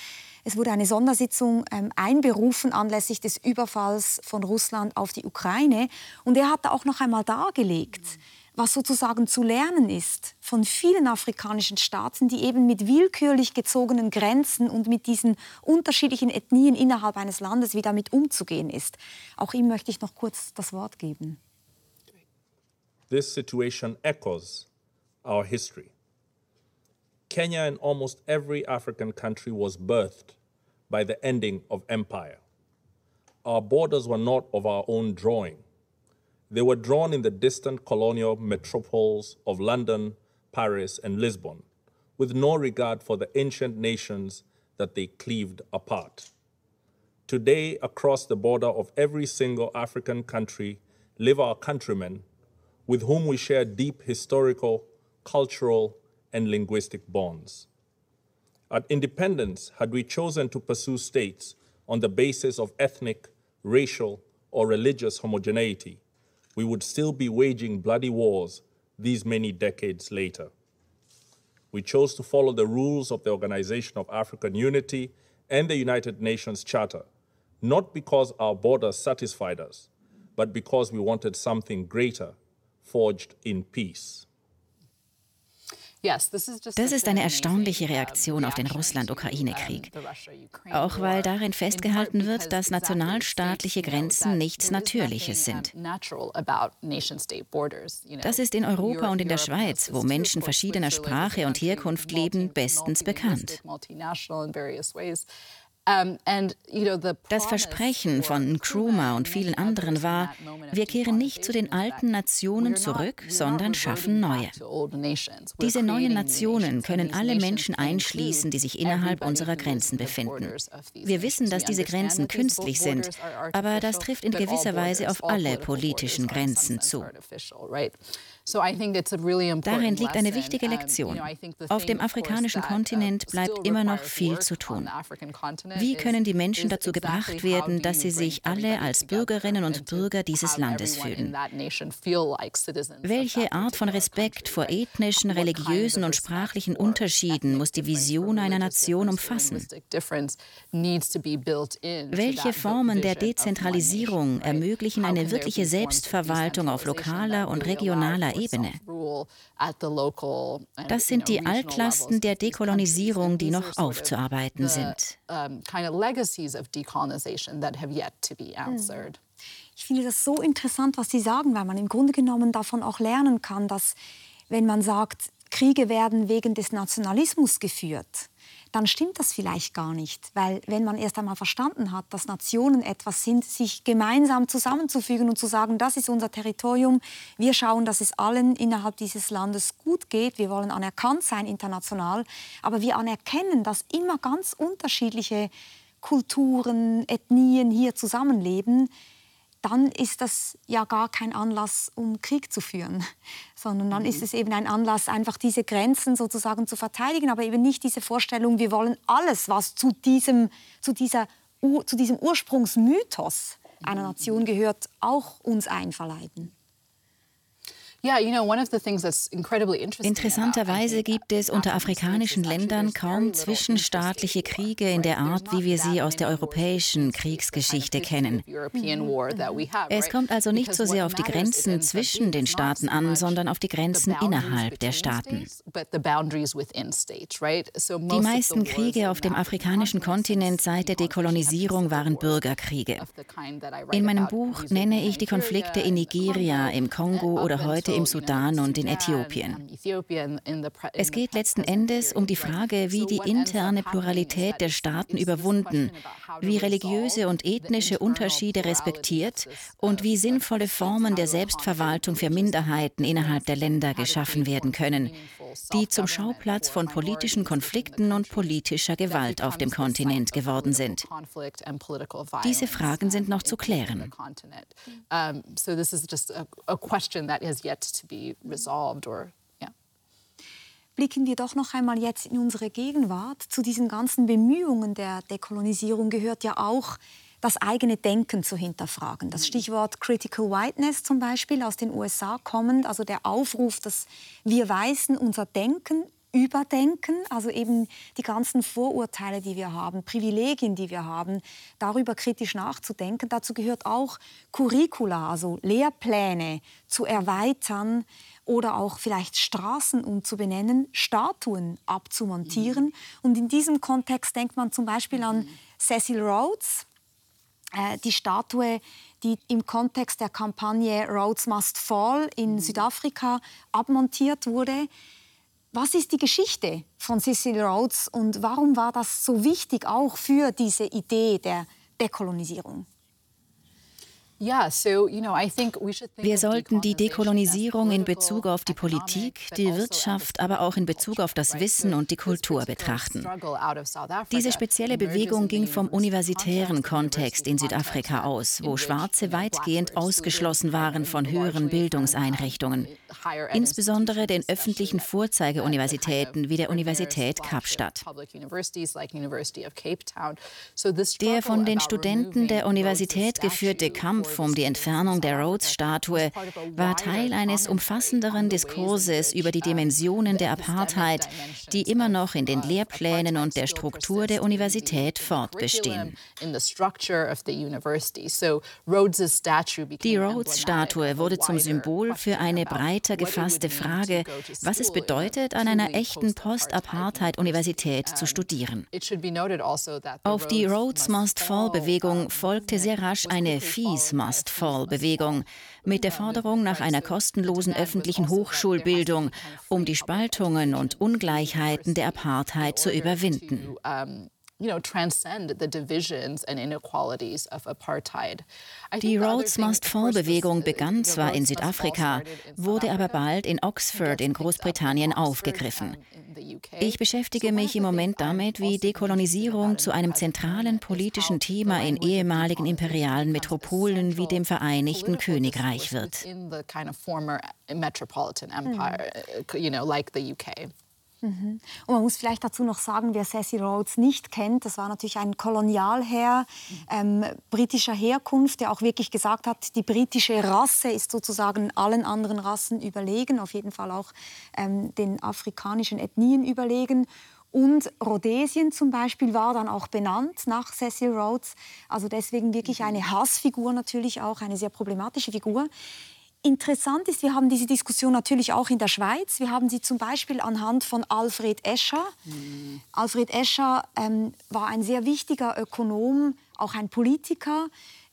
Es wurde eine Sondersitzung ähm, einberufen anlässlich des Überfalls von Russland auf die Ukraine. Und er hat auch noch einmal dargelegt, was sozusagen zu lernen ist von vielen afrikanischen Staaten, die eben mit willkürlich gezogenen Grenzen und mit diesen unterschiedlichen Ethnien innerhalb eines Landes, wie damit umzugehen ist. Auch ihm möchte ich noch kurz das Wort geben. This situation echoes our history. Kenya and almost every African country was birthed by the ending of empire. Our borders were not of our own drawing. They were drawn in the distant colonial metropoles of London, Paris, and Lisbon, with no regard for the ancient nations that they cleaved apart. Today, across the border of every single African country live our countrymen with whom we share deep historical, cultural, and linguistic bonds. At independence, had we chosen to pursue states on the basis of ethnic, racial, or religious homogeneity, we would still be waging bloody wars these many decades later. We chose to follow the rules of the Organization of African Unity and the United Nations Charter, not because our borders satisfied us, but because we wanted something greater forged in peace. Das ist eine erstaunliche Reaktion auf den Russland-Ukraine-Krieg. Auch weil darin festgehalten wird, dass nationalstaatliche Grenzen nichts Natürliches sind. Das ist in Europa und in der Schweiz, wo Menschen verschiedener Sprache und Herkunft leben, bestens bekannt. Das Versprechen von Nkrumah und vielen anderen war, wir kehren nicht zu den alten Nationen zurück, sondern schaffen neue. Diese neuen Nationen können alle Menschen einschließen, die sich innerhalb unserer Grenzen befinden. Wir wissen, dass diese Grenzen künstlich sind, aber das trifft in gewisser Weise auf alle politischen Grenzen zu. Darin liegt eine wichtige Lektion. Auf dem afrikanischen Kontinent bleibt immer noch viel zu tun. Wie können die Menschen dazu gebracht werden, dass sie sich alle als Bürgerinnen und Bürger dieses Landes fühlen? Welche Art von Respekt vor ethnischen, religiösen und sprachlichen Unterschieden muss die Vision einer Nation umfassen? Welche Formen der Dezentralisierung ermöglichen eine wirkliche Selbstverwaltung auf lokaler und regionaler Ebene. Das sind die Altlasten der Dekolonisierung, die noch aufzuarbeiten sind. Ich finde das so interessant, was Sie sagen, weil man im Grunde genommen davon auch lernen kann, dass wenn man sagt, Kriege werden wegen des Nationalismus geführt, dann stimmt das vielleicht gar nicht. Weil wenn man erst einmal verstanden hat, dass Nationen etwas sind, sich gemeinsam zusammenzufügen und zu sagen, das ist unser Territorium, wir schauen, dass es allen innerhalb dieses Landes gut geht, wir wollen anerkannt sein international, aber wir anerkennen, dass immer ganz unterschiedliche Kulturen, Ethnien hier zusammenleben, dann ist das ja gar kein Anlass, um Krieg zu führen, sondern dann mhm. ist es eben ein Anlass, einfach diese Grenzen sozusagen zu verteidigen, aber eben nicht diese Vorstellung, wir wollen alles, was zu diesem, zu dieser, zu diesem Ursprungsmythos einer Nation gehört, auch uns einverleiben. Interessanterweise gibt es unter afrikanischen Ländern kaum zwischenstaatliche Kriege in der Art, wie wir sie aus der europäischen Kriegsgeschichte kennen. Es kommt also nicht so sehr auf die Grenzen zwischen den Staaten an, sondern auf die Grenzen innerhalb der Staaten. Die meisten Kriege auf dem afrikanischen Kontinent seit der Dekolonisierung waren Bürgerkriege. In meinem Buch nenne ich die Konflikte in Nigeria, im Kongo oder heute im Sudan und in Äthiopien. Es geht letzten Endes um die Frage, wie die interne Pluralität der Staaten überwunden, wie religiöse und ethnische Unterschiede respektiert und wie sinnvolle Formen der Selbstverwaltung für Minderheiten innerhalb der Länder geschaffen werden können, die zum Schauplatz von politischen Konflikten und politischer Gewalt auf dem Kontinent geworden sind. Diese Fragen sind noch zu klären to be resolved or blicken wir doch noch einmal jetzt in unsere Gegenwart. Zu diesen ganzen Bemühungen der Dekolonisierung gehört ja auch, das eigene Denken zu hinterfragen. Das Stichwort Critical Whiteness zum Beispiel aus den USA kommend, also der Aufruf, dass wir Weißen unser Denken überdenken, also eben die ganzen Vorurteile, die wir haben, Privilegien, die wir haben, darüber kritisch nachzudenken. Dazu gehört auch Curricula, also Lehrpläne zu erweitern oder auch vielleicht Straßen umzubenennen, Statuen abzumontieren. Mhm. Und in diesem Kontext denkt man zum Beispiel an Cecil Rhodes, äh, die Statue, die im Kontext der Kampagne Rhodes Must Fall in mhm. Südafrika abmontiert wurde. Was ist die Geschichte von Cecil Rhodes und warum war das so wichtig auch für diese Idee der Dekolonisierung? Wir sollten die Dekolonisierung in Bezug auf die Politik, die also Wirtschaft, aber auch in Bezug auf das Wissen und die Kultur betrachten. Diese spezielle Bewegung ging vom universitären Kontext in Südafrika aus, wo Schwarze weitgehend ausgeschlossen waren von höheren Bildungseinrichtungen, insbesondere den öffentlichen Vorzeigeuniversitäten wie der Universität Kapstadt. Der von den Studenten der Universität geführte Kampf Kampf um die Entfernung der Rhodes-Statue war Teil eines umfassenderen Diskurses über die Dimensionen der Apartheid, die immer noch in den Lehrplänen und der Struktur der Universität fortbestehen. Die Rhodes-Statue wurde zum Symbol für eine breiter gefasste Frage, was es bedeutet, an einer echten Post-Apartheid-Universität zu studieren. Auf die Rhodes Must Fall-Bewegung folgte sehr rasch eine Fees Must Fall-Bewegung mit der Forderung nach einer kostenlosen öffentlichen Hochschulbildung, um die Spaltungen und Ungleichheiten der Apartheid zu überwinden you know, transcend the divisions and inequalities of apartheid. Die Rhodes Must Fall Bewegung begann zwar in Südafrika, wurde aber bald in Oxford in Großbritannien aufgegriffen. Ich beschäftige mich im Moment damit, wie Dekolonisierung zu einem zentralen politischen Thema in ehemaligen imperialen Metropolen wie dem Vereinigten Königreich wird. Mhm. Und man muss vielleicht dazu noch sagen, wer Cecil Rhodes nicht kennt, das war natürlich ein Kolonialherr ähm, britischer Herkunft, der auch wirklich gesagt hat, die britische Rasse ist sozusagen allen anderen Rassen überlegen, auf jeden Fall auch ähm, den afrikanischen Ethnien überlegen. Und Rhodesien zum Beispiel war dann auch benannt nach Cecil Rhodes. Also deswegen wirklich eine Hassfigur natürlich auch, eine sehr problematische Figur. Interessant ist, wir haben diese Diskussion natürlich auch in der Schweiz. Wir haben sie zum Beispiel anhand von Alfred Escher. Mhm. Alfred Escher ähm, war ein sehr wichtiger Ökonom, auch ein Politiker.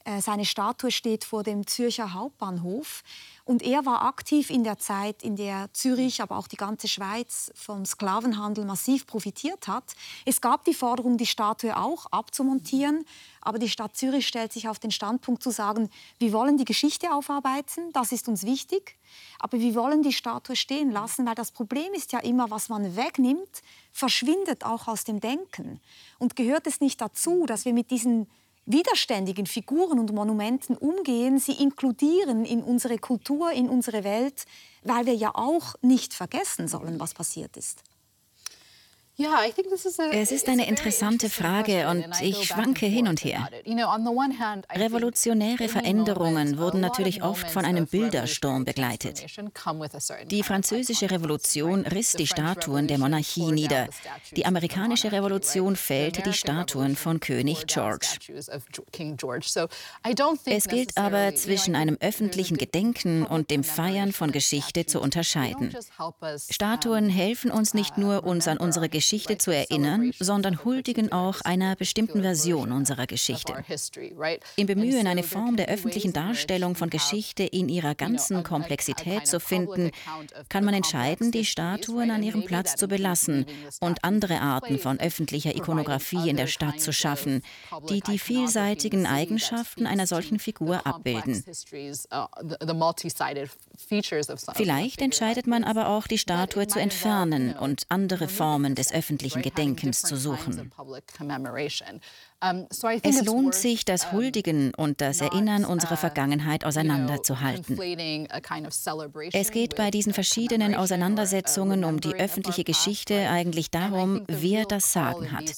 Äh, seine Statue steht vor dem Zürcher Hauptbahnhof. Und er war aktiv in der Zeit, in der Zürich, aber auch die ganze Schweiz vom Sklavenhandel massiv profitiert hat. Es gab die Forderung, die Statue auch abzumontieren. Aber die Stadt Zürich stellt sich auf den Standpunkt zu sagen, wir wollen die Geschichte aufarbeiten, das ist uns wichtig. Aber wir wollen die Statue stehen lassen, weil das Problem ist ja immer, was man wegnimmt, verschwindet auch aus dem Denken. Und gehört es nicht dazu, dass wir mit diesen widerständigen Figuren und Monumenten umgehen, sie inkludieren in unsere Kultur, in unsere Welt, weil wir ja auch nicht vergessen sollen, was passiert ist. Es ist eine interessante Frage und ich schwanke hin und her. Revolutionäre Veränderungen wurden natürlich oft von einem Bildersturm begleitet. Die französische Revolution riss die Statuen der Monarchie nieder. Die amerikanische Revolution fällte die Statuen von König George. Es gilt aber zwischen einem öffentlichen Gedenken und dem Feiern von Geschichte zu unterscheiden. Statuen helfen uns nicht nur, uns an unsere Geschichte Geschichte zu erinnern, sondern huldigen auch einer bestimmten Version unserer Geschichte. Im Bemühen, eine Form der öffentlichen Darstellung von Geschichte in ihrer ganzen Komplexität zu finden, kann man entscheiden, die Statuen an ihrem Platz zu belassen und andere Arten von öffentlicher Ikonografie in der Stadt zu schaffen, die die vielseitigen Eigenschaften einer solchen Figur abbilden. Vielleicht entscheidet man aber auch, die Statue zu entfernen und andere Formen des öffentlichen Gedenkens zu suchen. Es lohnt sich, das Huldigen und das Erinnern unserer Vergangenheit auseinanderzuhalten. Es geht bei diesen verschiedenen Auseinandersetzungen um die öffentliche Geschichte eigentlich darum, wer das Sagen hat.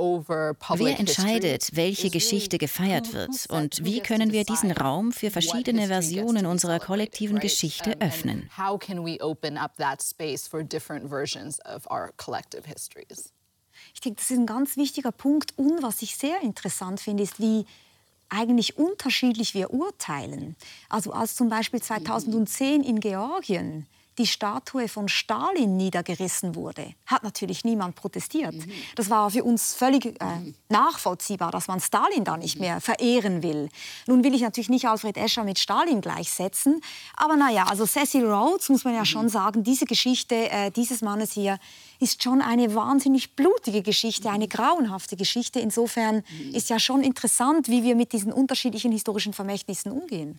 Wer entscheidet, welche Geschichte gefeiert wird und wie können wir diesen Raum für verschiedene Versionen unserer kollektiven Geschichte öffnen? Ich denke, das ist ein ganz wichtiger Punkt. Und was ich sehr interessant finde, ist, wie eigentlich unterschiedlich wir urteilen. Also als zum Beispiel 2010 in Georgien die Statue von Stalin niedergerissen wurde, hat natürlich niemand protestiert. Mhm. Das war für uns völlig äh, nachvollziehbar, dass man Stalin da nicht mehr verehren will. Nun will ich natürlich nicht Alfred Escher mit Stalin gleichsetzen, aber naja, also Cecil Rhodes, muss man ja mhm. schon sagen, diese Geschichte äh, dieses Mannes hier ist schon eine wahnsinnig blutige Geschichte, eine mhm. grauenhafte Geschichte. Insofern mhm. ist ja schon interessant, wie wir mit diesen unterschiedlichen historischen Vermächtnissen umgehen.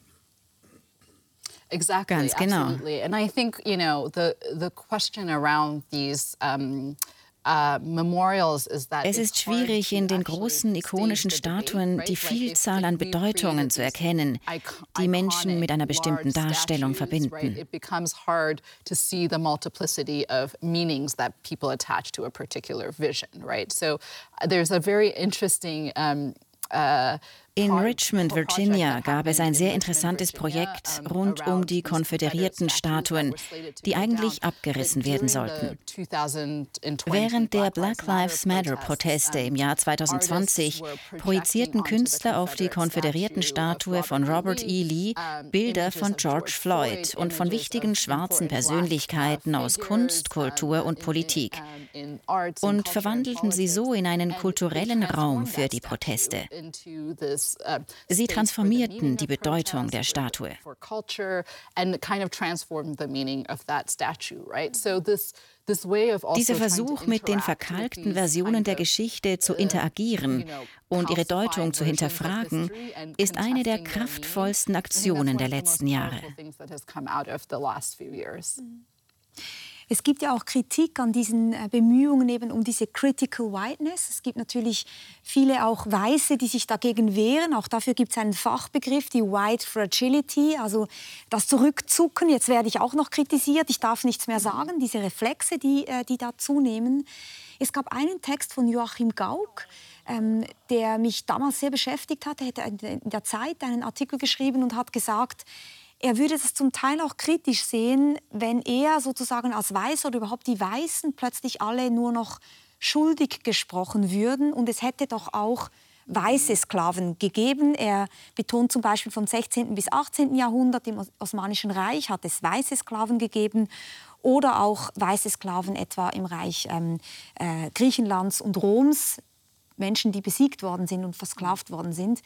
Exactly, Ganz genau. Absolutely. And I think, you know, the, the question around these um, uh, es ist schwierig, in den großen ikonischen Statuen die Vielzahl an Bedeutungen zu erkennen, die Menschen mit einer bestimmten Darstellung verbinden. Becomes hard to see the multiplicity of meanings that people attach to a particular vision, right? So there's a very interesting um, uh, in Richmond, Virginia, gab es ein sehr interessantes Projekt rund um die konföderierten Statuen, die eigentlich abgerissen werden sollten. Während der Black Lives Matter-Proteste im Jahr 2020 projizierten Künstler auf die konföderierten Statue von Robert E. Lee Bilder von George Floyd und von wichtigen schwarzen Persönlichkeiten aus Kunst, Kultur und Politik und verwandelten sie so in einen kulturellen Raum für die Proteste. Sie transformierten die Bedeutung der Statue. Dieser Versuch, mit den verkalkten Versionen der Geschichte zu interagieren und ihre Deutung zu hinterfragen, ist eine der kraftvollsten Aktionen der letzten Jahre. Es gibt ja auch Kritik an diesen äh, Bemühungen eben um diese Critical Whiteness. Es gibt natürlich viele auch Weiße, die sich dagegen wehren. Auch dafür gibt es einen Fachbegriff, die White Fragility, also das Zurückzucken. Jetzt werde ich auch noch kritisiert. Ich darf nichts mehr sagen. Diese Reflexe, die, äh, die da zunehmen. Es gab einen Text von Joachim Gauck, ähm, der mich damals sehr beschäftigt hat. Er hat in der Zeit einen Artikel geschrieben und hat gesagt, er würde es zum Teil auch kritisch sehen, wenn er sozusagen als Weißer oder überhaupt die Weißen plötzlich alle nur noch schuldig gesprochen würden. Und es hätte doch auch weiße Sklaven gegeben. Er betont zum Beispiel vom 16. bis 18. Jahrhundert im Osmanischen Reich hat es weiße Sklaven gegeben oder auch weiße Sklaven etwa im Reich ähm, äh, Griechenlands und Roms, Menschen, die besiegt worden sind und versklavt worden sind.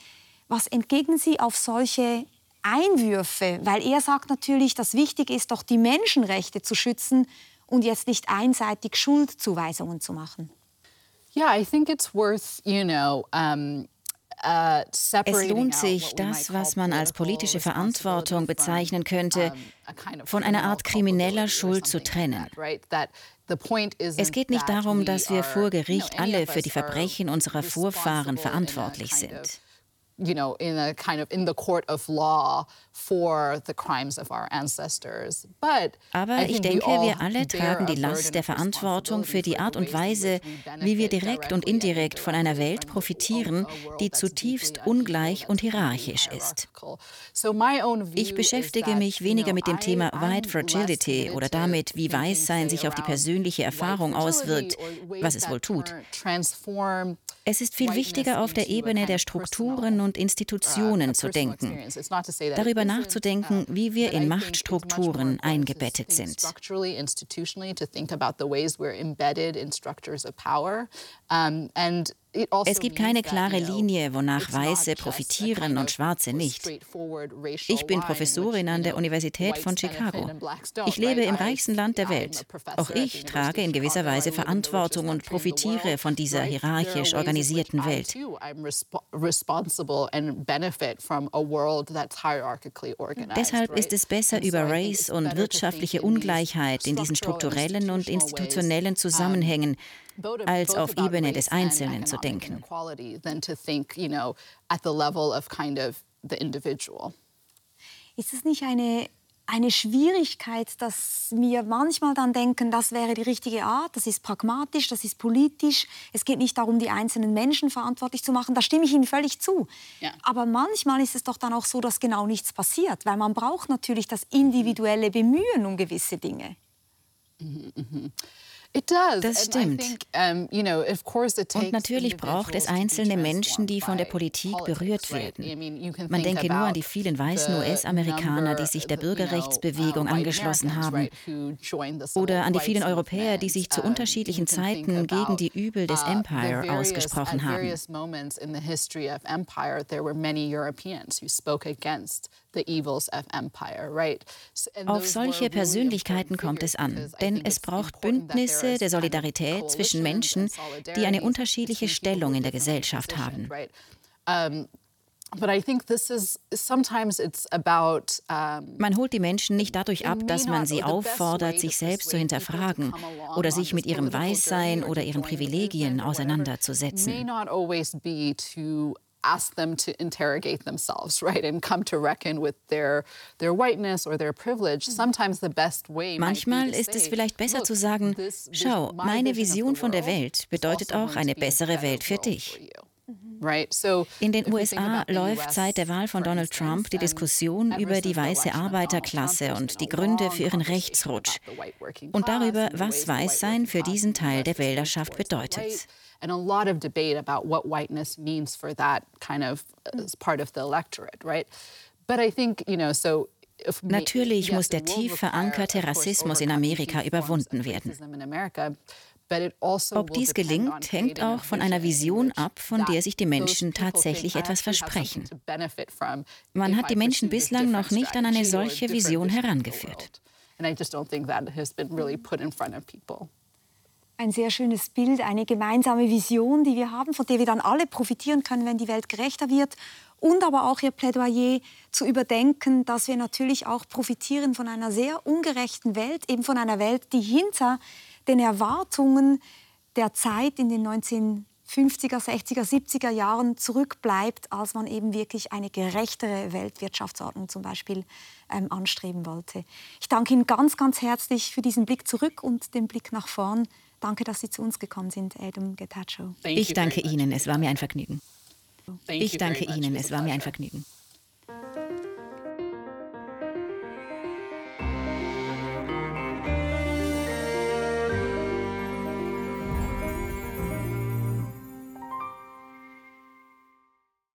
Was entgegnen Sie auf solche Einwürfe, weil er sagt natürlich, das wichtig ist, doch die Menschenrechte zu schützen und jetzt nicht einseitig Schuldzuweisungen zu machen. Yeah, I think it's worth, you know, um uh, es lohnt sich, das, was man als politische Verantwortung bezeichnen könnte, von einer Art krimineller Schuld zu trennen. Es geht nicht darum, dass wir vor Gericht alle für die Verbrechen unserer Vorfahren verantwortlich sind you know, in a kind of in the court of law for the crimes of our ancestors. But Aber ich denke, wir alle tragen die Last der Verantwortung für die Art und Weise, wie wir direkt und indirekt von einer Welt profitieren, die zutiefst ungleich und hierarchisch ist. Ich beschäftige mich weniger mit dem Thema White Fragility oder damit, wie Weißsein sich auf die persönliche Erfahrung auswirkt, was es wohl tut. Es ist viel wichtiger, auf der Ebene der Strukturen und Institutionen zu denken, darüber nachzudenken, wie wir in Machtstrukturen eingebettet sind. Also es gibt keine klare Linie, wonach Weiße profitieren und Schwarze nicht. Ich bin Professorin an der Universität von Chicago. Ich lebe im reichsten Land der Welt. Auch ich trage in gewisser Weise Verantwortung und profitiere von dieser hierarchisch organisierten Welt. Deshalb ist es besser, über Race und wirtschaftliche Ungleichheit in diesen strukturellen und institutionellen Zusammenhängen als auf Ebene des Einzelnen zu denken. Ist es nicht eine, eine Schwierigkeit, dass wir manchmal dann denken, das wäre die richtige Art, das ist pragmatisch, das ist politisch, es geht nicht darum, die einzelnen Menschen verantwortlich zu machen, da stimme ich Ihnen völlig zu. Ja. Aber manchmal ist es doch dann auch so, dass genau nichts passiert, weil man braucht natürlich das individuelle Bemühen um gewisse Dinge. Mhm, mh. Das stimmt. Und natürlich braucht es einzelne Menschen, die von der Politik berührt werden. Man denke nur an die vielen weißen US-Amerikaner, die sich der Bürgerrechtsbewegung angeschlossen haben. Oder an die vielen Europäer, die sich zu unterschiedlichen Zeiten gegen die Übel des uh, Empire ausgesprochen haben. Auf solche Persönlichkeiten kommt es an, denn es braucht Bündnisse der Solidarität zwischen Menschen, die eine unterschiedliche Stellung in der Gesellschaft haben. Man holt die Menschen nicht dadurch ab, dass man sie auffordert, sich selbst zu hinterfragen oder sich mit ihrem Weißsein oder ihren Privilegien auseinanderzusetzen ask them to interrogate themselves, right, and come to reckon with their their whiteness or their privilege. Sometimes the best way. Manchmal ist es vielleicht besser zu sagen, schau, meine Vision von der Welt bedeutet also auch eine bessere Welt für dich. Mhm. In den USA läuft seit der Wahl von Donald Trump die Diskussion über die weiße Arbeiterklasse und die Gründe für ihren Rechtsrutsch und darüber, was Weißsein für diesen Teil der Wählerschaft bedeutet. And a lot of debate about what whiteness means for that kind of part of the electorate, right? But I think, you know, so Natürlich muss der tief verankerte Rassismus in Amerika überwunden werden. Also Ob dies gelingt, hängt auch von einer Vision ab, von der sich die Menschen tatsächlich etwas versprechen. Man hat die Menschen bislang noch nicht an eine solche Vision herangeführt. Ein sehr schönes Bild, eine gemeinsame Vision, die wir haben, von der wir dann alle profitieren können, wenn die Welt gerechter wird. Und aber auch Ihr Plädoyer zu überdenken, dass wir natürlich auch profitieren von einer sehr ungerechten Welt, eben von einer Welt, die hinter den Erwartungen der Zeit in den 1950er, 60er, 70er Jahren zurückbleibt, als man eben wirklich eine gerechtere Weltwirtschaftsordnung zum Beispiel ähm, anstreben wollte. Ich danke Ihnen ganz, ganz herzlich für diesen Blick zurück und den Blick nach vorn. Danke, dass Sie zu uns gekommen sind, Adam Getacho. Ich danke Ihnen, es war mir ein Vergnügen. Ich danke Ihnen, es war mir ein Vergnügen.